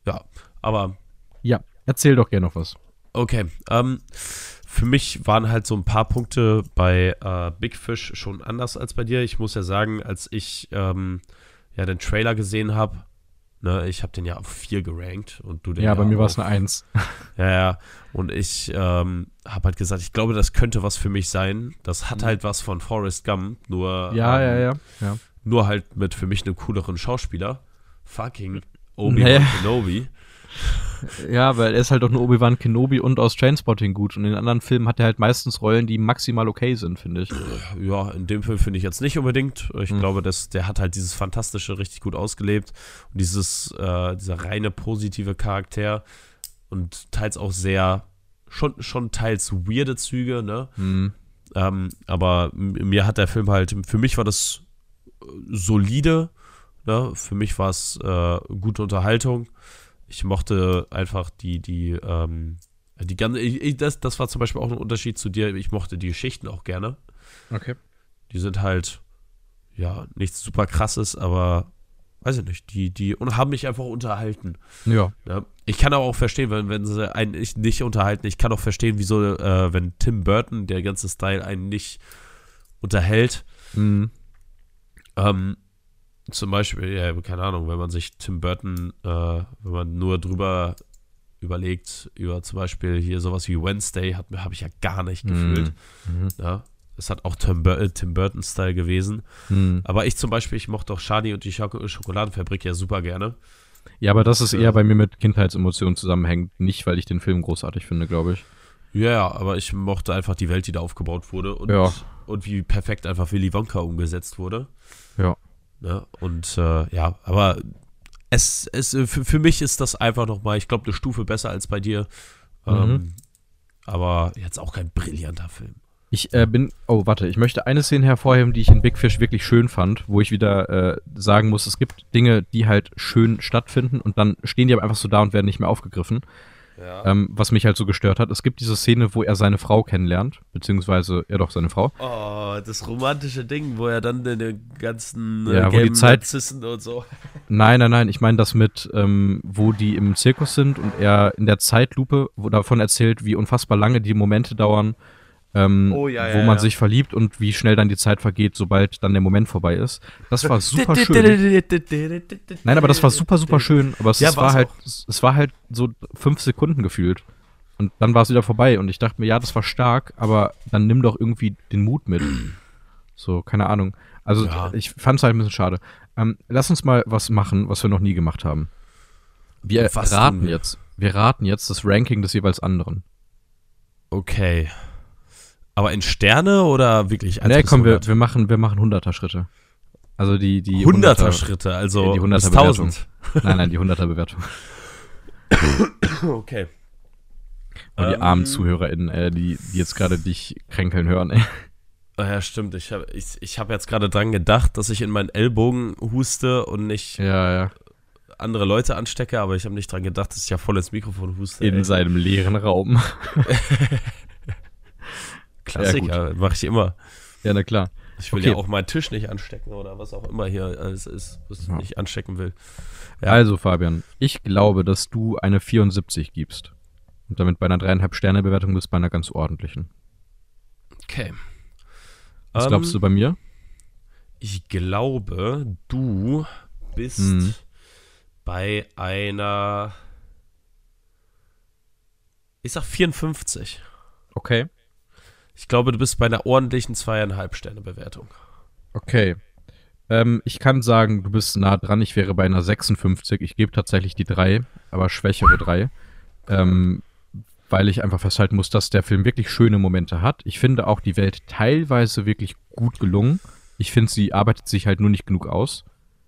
Ja, aber Ja, erzähl doch gerne noch was. okay. Ähm, für mich waren halt so ein paar Punkte bei äh, Big Fish schon anders als bei dir. Ich muss ja sagen, als ich ähm, ja den Trailer gesehen habe, ne, ich habe den ja auf 4 gerankt und du den Ja, bei mir war es eine Eins. Ja, ja. Und ich ähm, habe halt gesagt, ich glaube, das könnte was für mich sein. Das hat Mhm. halt was von Forrest Gump, nur, Ja, ähm, ja, ja, ja. nur halt mit für mich einem cooleren Schauspieler. Fucking Obi-Wan Naja. Kenobi. Ja, weil er ist halt auch nur Obi-Wan Kenobi und aus Trainspotting gut. Und in den anderen Filmen hat er halt meistens Rollen, die maximal okay sind, finde ich. Ja, in dem Film finde ich jetzt nicht unbedingt. Ich Mhm. glaube, dass der hat halt dieses Fantastische richtig gut ausgelebt. Und dieses, äh, dieser reine positive Charakter und teils auch sehr, schon, schon teils weirde Züge, ne? Hm. Ähm, aber mir hat der Film halt, für mich war das äh, solide, ne? für mich war es äh, gute Unterhaltung. Ich mochte einfach die, die, ähm, die ganze, ich, das, das war zum Beispiel auch ein Unterschied zu dir. Ich mochte die Geschichten auch gerne. Okay. Die sind halt, ja, nichts super krasses, aber weiß ich nicht, die, die und haben mich einfach unterhalten. Ja. Ja, ich kann auch verstehen, wenn, wenn sie einen nicht- unterhalten. Ich kann auch verstehen, wieso, äh, wenn Tim Burton, der ganze Style, einen nicht unterhält. Hm. Ähm, zum Beispiel, ja, keine Ahnung, wenn man sich Tim Burton, äh, wenn man nur drüber überlegt, über zum Beispiel hier sowas wie Wednesday, habe ich ja gar nicht gefühlt. Mhm. Ja, es hat auch Tim, Bur äh, Tim Burton-Style gewesen. Hm. Aber ich zum Beispiel, ich mochte auch Shani und die Schoko Schokoladenfabrik ja super gerne. Ja, aber das ist eher bei mir mit Kindheitsemotionen zusammenhängt. Nicht, weil ich den Film großartig finde, glaube ich. Ja, aber ich mochte einfach die Welt, die da aufgebaut wurde und, Ja. und wie perfekt einfach Willy Wonka umgesetzt wurde. Ja. Ne? Und äh, ja, aber es, es äh, für, für mich ist das einfach nochmal, ich glaube, eine Stufe besser als bei dir. Mhm. Ähm, aber jetzt auch kein brillanter Film. Ich äh, bin, oh warte, ich möchte eine Szene hervorheben, die ich in Big Fish wirklich schön fand, wo ich wieder äh, sagen muss, es gibt Dinge, die halt schön stattfinden und dann stehen die aber einfach so da und werden nicht mehr aufgegriffen. Ja. Ähm, was mich halt so gestört hat. Es gibt diese Szene, wo er seine Frau kennenlernt, beziehungsweise, ja doch, seine Frau. Oh, das romantische Ding, wo er dann den ganzen Ja, wo die Zeit- Narzissen und so. Nein, nein, nein, ich meine das mit, ähm, wo die im Zirkus sind und er in der Zeitlupe wo davon erzählt, wie unfassbar lange die Momente dauern, ähm, Oh, ja, wo ja, man ja. sich verliebt und wie schnell dann die Zeit vergeht, sobald dann der Moment vorbei ist. Das war super schön. Nein, aber das war super, super schön. Aber es, Ja, es war halt, auch. es war halt so fünf Sekunden gefühlt. Und dann war es wieder vorbei. Und ich dachte mir, ja, das war stark, aber dann nimm doch irgendwie den Mut mit. So, keine Ahnung. Also ich fand es halt ein bisschen schade. Ähm, lass uns mal was machen, was wir noch nie gemacht haben. Wir Was raten jetzt. Wir raten jetzt das Ranking des jeweils anderen. Okay. Aber in Sterne oder wirklich? eins Nee, bis komm, wir, 100? wir machen, wir machen 100er Schritte. Also die, die 100er 100er Schritte, also die 100er bis Bewertung. 1000. Nein, nein, die 100er Bewertung. Okay. Und die Ähm. armen ZuhörerInnen, äh, die, die jetzt gerade dich kränkeln hören, ey. Ah ja, stimmt. Ich habe ich, ich hab jetzt gerade dran gedacht, dass ich in meinen Ellbogen huste und nicht Ja, ja. andere Leute anstecke, aber ich habe nicht dran gedacht, dass ich ja voll ins Mikrofon huste. In ey. seinem leeren Raum. Klassiker, mache ich immer. Ja, na klar. Ich will Okay. ja auch meinen Tisch nicht anstecken oder was auch immer hier alles ist, was ich Ja. nicht anstecken will. Ja. Also, Fabian, ich glaube, dass du eine 74 gibst. Und damit bei einer dreieinhalb Sterne Bewertung bist bei einer ganz ordentlichen. Okay. Was Ähm, glaubst du bei mir? Ich glaube, du bist Mhm. bei einer. Ich sag 54. Okay. Ich glaube, du bist bei einer ordentlichen zweieinhalb Sterne Bewertung. Okay. Ähm, ich kann sagen, du bist nah dran. Ich wäre bei einer 56. Ich gebe tatsächlich die drei, aber schwächere drei. Ähm, weil ich einfach festhalten muss, dass der Film wirklich schöne Momente hat. Ich finde auch die Welt teilweise wirklich gut gelungen. Ich finde, sie arbeitet sich halt nur nicht genug aus.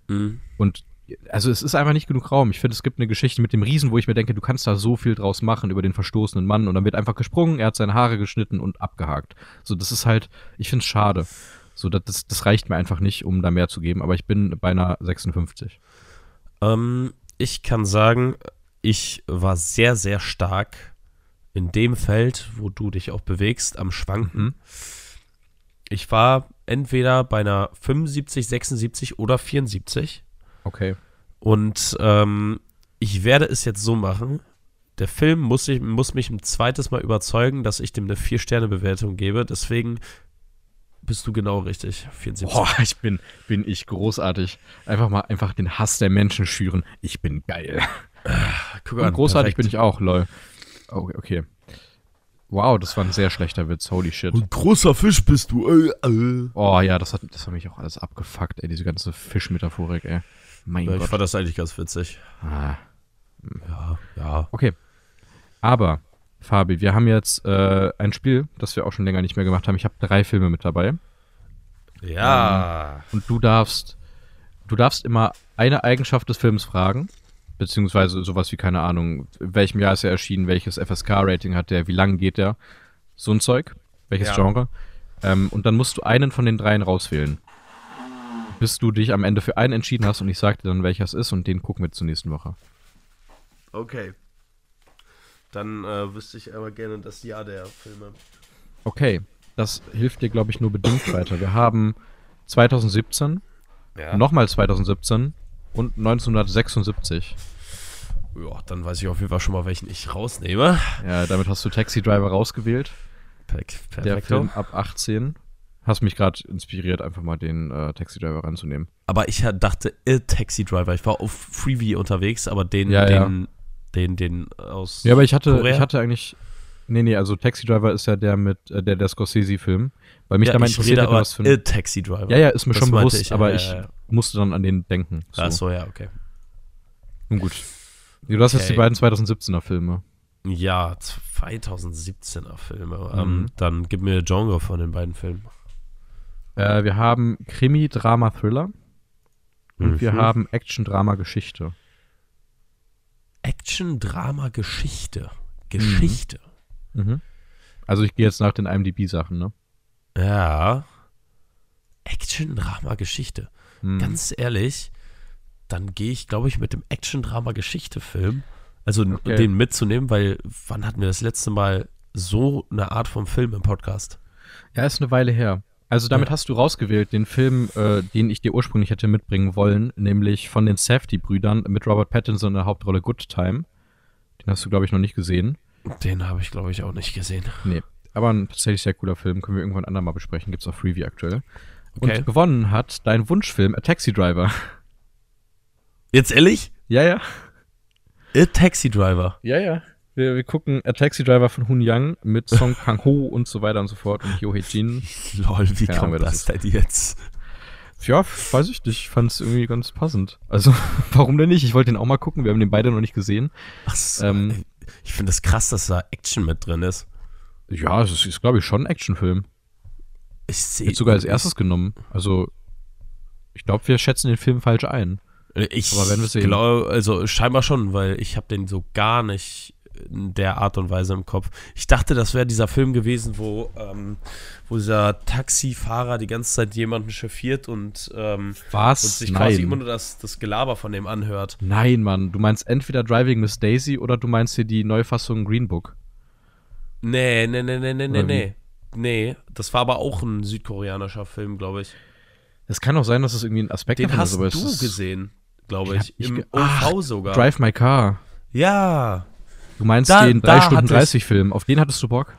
Mhm. Und also es ist einfach nicht genug Raum. Ich finde, es gibt eine Geschichte mit dem Riesen, wo ich mir denke, du kannst da so viel draus machen über den verstoßenen Mann und dann wird einfach gesprungen, er hat seine Haare geschnitten und abgehakt. So, das ist halt, ich finde es schade. So, das, das, reicht mir einfach nicht, um da mehr zu geben, aber ich bin bei einer 56. Ähm, ich kann sagen, ich war sehr, sehr stark in dem Feld, wo du dich auch bewegst, am Schwanken. Mhm. Ich war entweder bei einer 75, 76 oder 74. Okay. Und ähm, ich werde es jetzt so machen. Der Film muss, ich, muss mich ein zweites Mal überzeugen, dass ich dem eine 4-Sterne-Bewertung gebe. Deswegen bist du genau richtig. 74. Boah, ich bin, bin ich großartig. Einfach mal einfach den Hass der Menschen schüren. Ich bin geil. Guck Und großartig bin ich auch, lol. Oh, okay. Wow, das war ein sehr schlechter Witz. Holy shit. Ein großer Fisch bist du. Äh, äh. Oh ja, das hat, das hat mich auch alles abgefuckt, ey, diese ganze Fischmetaphorik, ey. Mein Ja, ich Gott. fand das eigentlich ganz witzig. Ah. Ja, ja. Okay. Aber, Fabi, wir haben jetzt äh, ein Spiel, das wir auch schon länger nicht mehr gemacht haben. Ich habe drei Filme mit dabei. Ja. Und du darfst, du darfst immer eine Eigenschaft des Films fragen. Beziehungsweise sowas wie, keine Ahnung, in welchem Jahr ist er erschienen, welches FSK-Rating hat der, wie lang geht der. So ein Zeug. Welches Ja. Genre. Ähm, und dann musst du einen von den dreien rauswählen. Bis du dich am Ende für einen entschieden hast und ich sag dir dann, welcher es ist und den gucken wir zur nächsten Woche. Okay. Dann äh, wüsste ich aber gerne das Jahr der Filme. Okay, das hilft dir, glaube ich, nur bedingt weiter. Wir haben 2017, Ja. nochmal 2017 und 1976. Ja, dann weiß ich auf jeden Fall schon mal, welchen ich rausnehme. Ja, damit hast du Taxi Driver rausgewählt. Per Der. Film ab 18. Hast mich gerade inspiriert, einfach mal den äh, Taxi Driver ranzunehmen. Aber ich dachte, A Taxi Driver. Ich war auf Freebie unterwegs, aber den, Ja, ja. den, den, den aus. Ja, aber ich hatte, Korea? ich hatte eigentlich. Nee, nee, also Taxi Driver ist ja der mit äh, der, der Scorsese-Film. Weil mich ja, da mal ich interessiert hätte, was für ein. Taxi Driver. Ja, ja, ist mir Das schon bewusst, ich, aber ja, ich musste dann an den denken. So. Ach so, ja, okay. Nun gut. Du hast jetzt Okay. die beiden 2017er Filme. Ja, 2017er Filme. Mhm. Ähm, dann gib mir Genre von den beiden Filmen. Äh, wir haben Krimi, Drama, Thriller. Und wir Mhm. haben Action, Drama, Geschichte. Action, Drama, Geschichte. Geschichte. Mhm. Also ich gehe jetzt nach den IMDb-Sachen, ne? Ja. Action, Drama, Geschichte. Hm. Ganz ehrlich, dann gehe ich, glaube ich, mit dem Action, Drama, Geschichte-Film. Also Okay. den mitzunehmen, weil wann hatten wir das letzte Mal so eine Art von Film im Podcast? Ja, ist eine Weile her. Also damit Ja. hast du rausgewählt den Film, äh, den ich dir ursprünglich hätte mitbringen wollen, nämlich von den Safety-Brüdern mit Robert Pattinson in der Hauptrolle Good Time. Den hast du, glaube ich, noch nicht gesehen. Den habe ich, glaube ich, auch nicht gesehen. Nee. Aber ein tatsächlich sehr cooler Film. Können wir irgendwann andermal besprechen. Gibt's auf Freeview aktuell. Okay. Und gewonnen hat dein Wunschfilm A Taxi Driver. Jetzt ehrlich? ja, ja. A Taxi Driver. Ja, ja. Wir, wir gucken A Taxi Driver von Hun Yang mit Song Kang-ho und so weiter und so fort und Yo Hee-jin. Lol, wie Keine kommt das das denn jetzt? Ja, weiß ich nicht. Ich fand es irgendwie ganz passend. Also, warum denn nicht? Ich wollte den auch mal gucken. Wir haben den beide noch nicht gesehen. Ach so, Ähm, ich finde das krass, dass da Action mit drin ist. Ja, es ist, ist glaube ich, schon ein Actionfilm. Ich sehe. Wird sogar als erstes genommen. Also, ich glaube, wir schätzen den Film falsch ein. Ich Aber werden wir sehen. glaube, also scheinbar schon, weil ich habe den so gar nicht in der Art und Weise im Kopf. Ich dachte, das wäre dieser Film gewesen, wo, ähm, wo dieser Taxifahrer die ganze Zeit jemanden chauffiert und, ähm, und sich quasi immer Nein. nur das, das Gelaber von dem anhört. Nein, Mann. Du meinst entweder Driving Miss Daisy oder du meinst hier die Neufassung Green Book. Nee, nee, nee, nee, nee, nee, Oder nee. Nee, das war aber auch ein südkoreanischer Film, glaube ich. Es kann auch sein, dass es irgendwie ein Aspekt Den davon hast ist, aber du gesehen, glaube ich. ich Im ge- OV Ach, sogar. Drive My Car. Ja. Du meinst Da- den da 3 Stunden hatte ich- 30 Film. Auf den hattest du Bock?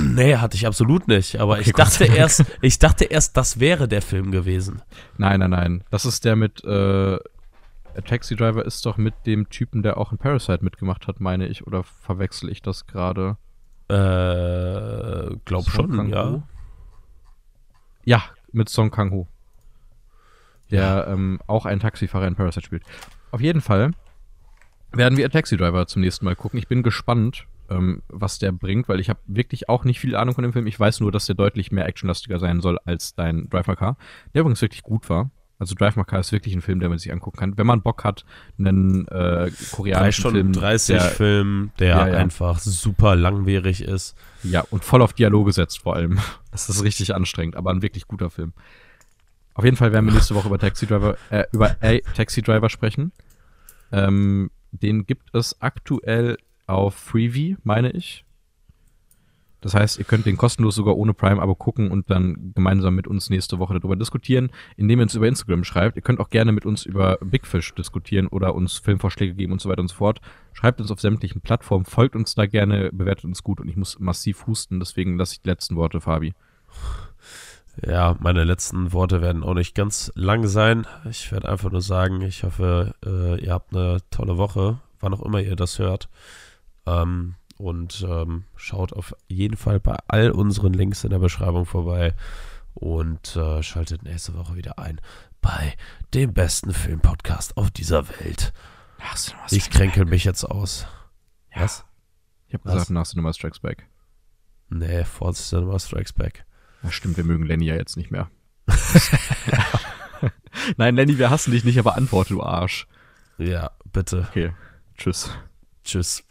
Nee, hatte ich absolut nicht. Aber Okay, ich dachte erst, ich dachte erst, das wäre der Film gewesen. Nein, nein, nein. Das ist der mit, äh, A Taxi Driver ist doch mit dem Typen, der auch in Parasite mitgemacht hat, meine ich. Oder verwechsel ich das gerade? Äh, glaub Song schon, Kang-ho? ja. Ja, mit Song Kang-ho. Der ähm, auch einen Taxifahrer in Parasite spielt. Auf jeden Fall werden wir Taxi Driver zum nächsten Mal gucken. Ich bin gespannt, ähm, was der bringt, weil ich habe wirklich auch nicht viel Ahnung von dem Film. Ich weiß nur, dass der deutlich mehr actionlastiger sein soll als dein Drive My Car. Der übrigens wirklich gut war. Also Drive My Car ist wirklich ein Film, der man sich angucken kann. Wenn man Bock hat, einen äh, koreanischen Stunden Film, 30 der, Film, der Ja, ja. einfach super langwierig ist. Ja, und voll auf Dialoge setzt vor allem. Das ist richtig anstrengend, aber ein wirklich guter Film. Auf jeden Fall werden wir nächste Woche über Taxi Driver, äh, über A Taxi Driver sprechen. Ähm, den gibt es aktuell auf Freevee, meine ich. Das heißt, ihr könnt den kostenlos sogar ohne Prime-Abo gucken und dann gemeinsam mit uns nächste Woche darüber diskutieren, indem ihr uns über Instagram schreibt. Ihr könnt auch gerne mit uns über Big Fish diskutieren oder uns Filmvorschläge geben und so weiter und so fort. Schreibt uns auf sämtlichen Plattformen, folgt uns da gerne, bewertet uns gut und ich muss massiv husten, deswegen lasse ich die letzten Worte, Fabi. Ja, meine letzten Worte werden auch nicht ganz lang sein. Ich werde einfach nur sagen, ich hoffe, äh, ihr habt eine tolle Woche, wann auch immer ihr das hört. Ähm, und ähm, schaut auf jeden Fall bei all unseren Links in der Beschreibung vorbei und äh, schaltet nächste Woche wieder ein bei dem besten Filmpodcast auf dieser Welt. Ich kränkel mich jetzt aus. Was? Ich habe gesagt, nach Cinema Strikes Back. Nee, Forza Cinema Strikes Back. Ja, stimmt, wir mögen Lenny ja jetzt nicht mehr. Nein, Lenny, wir hassen dich nicht, aber antworte, du Arsch. Ja, bitte. Okay, tschüss. Tschüss.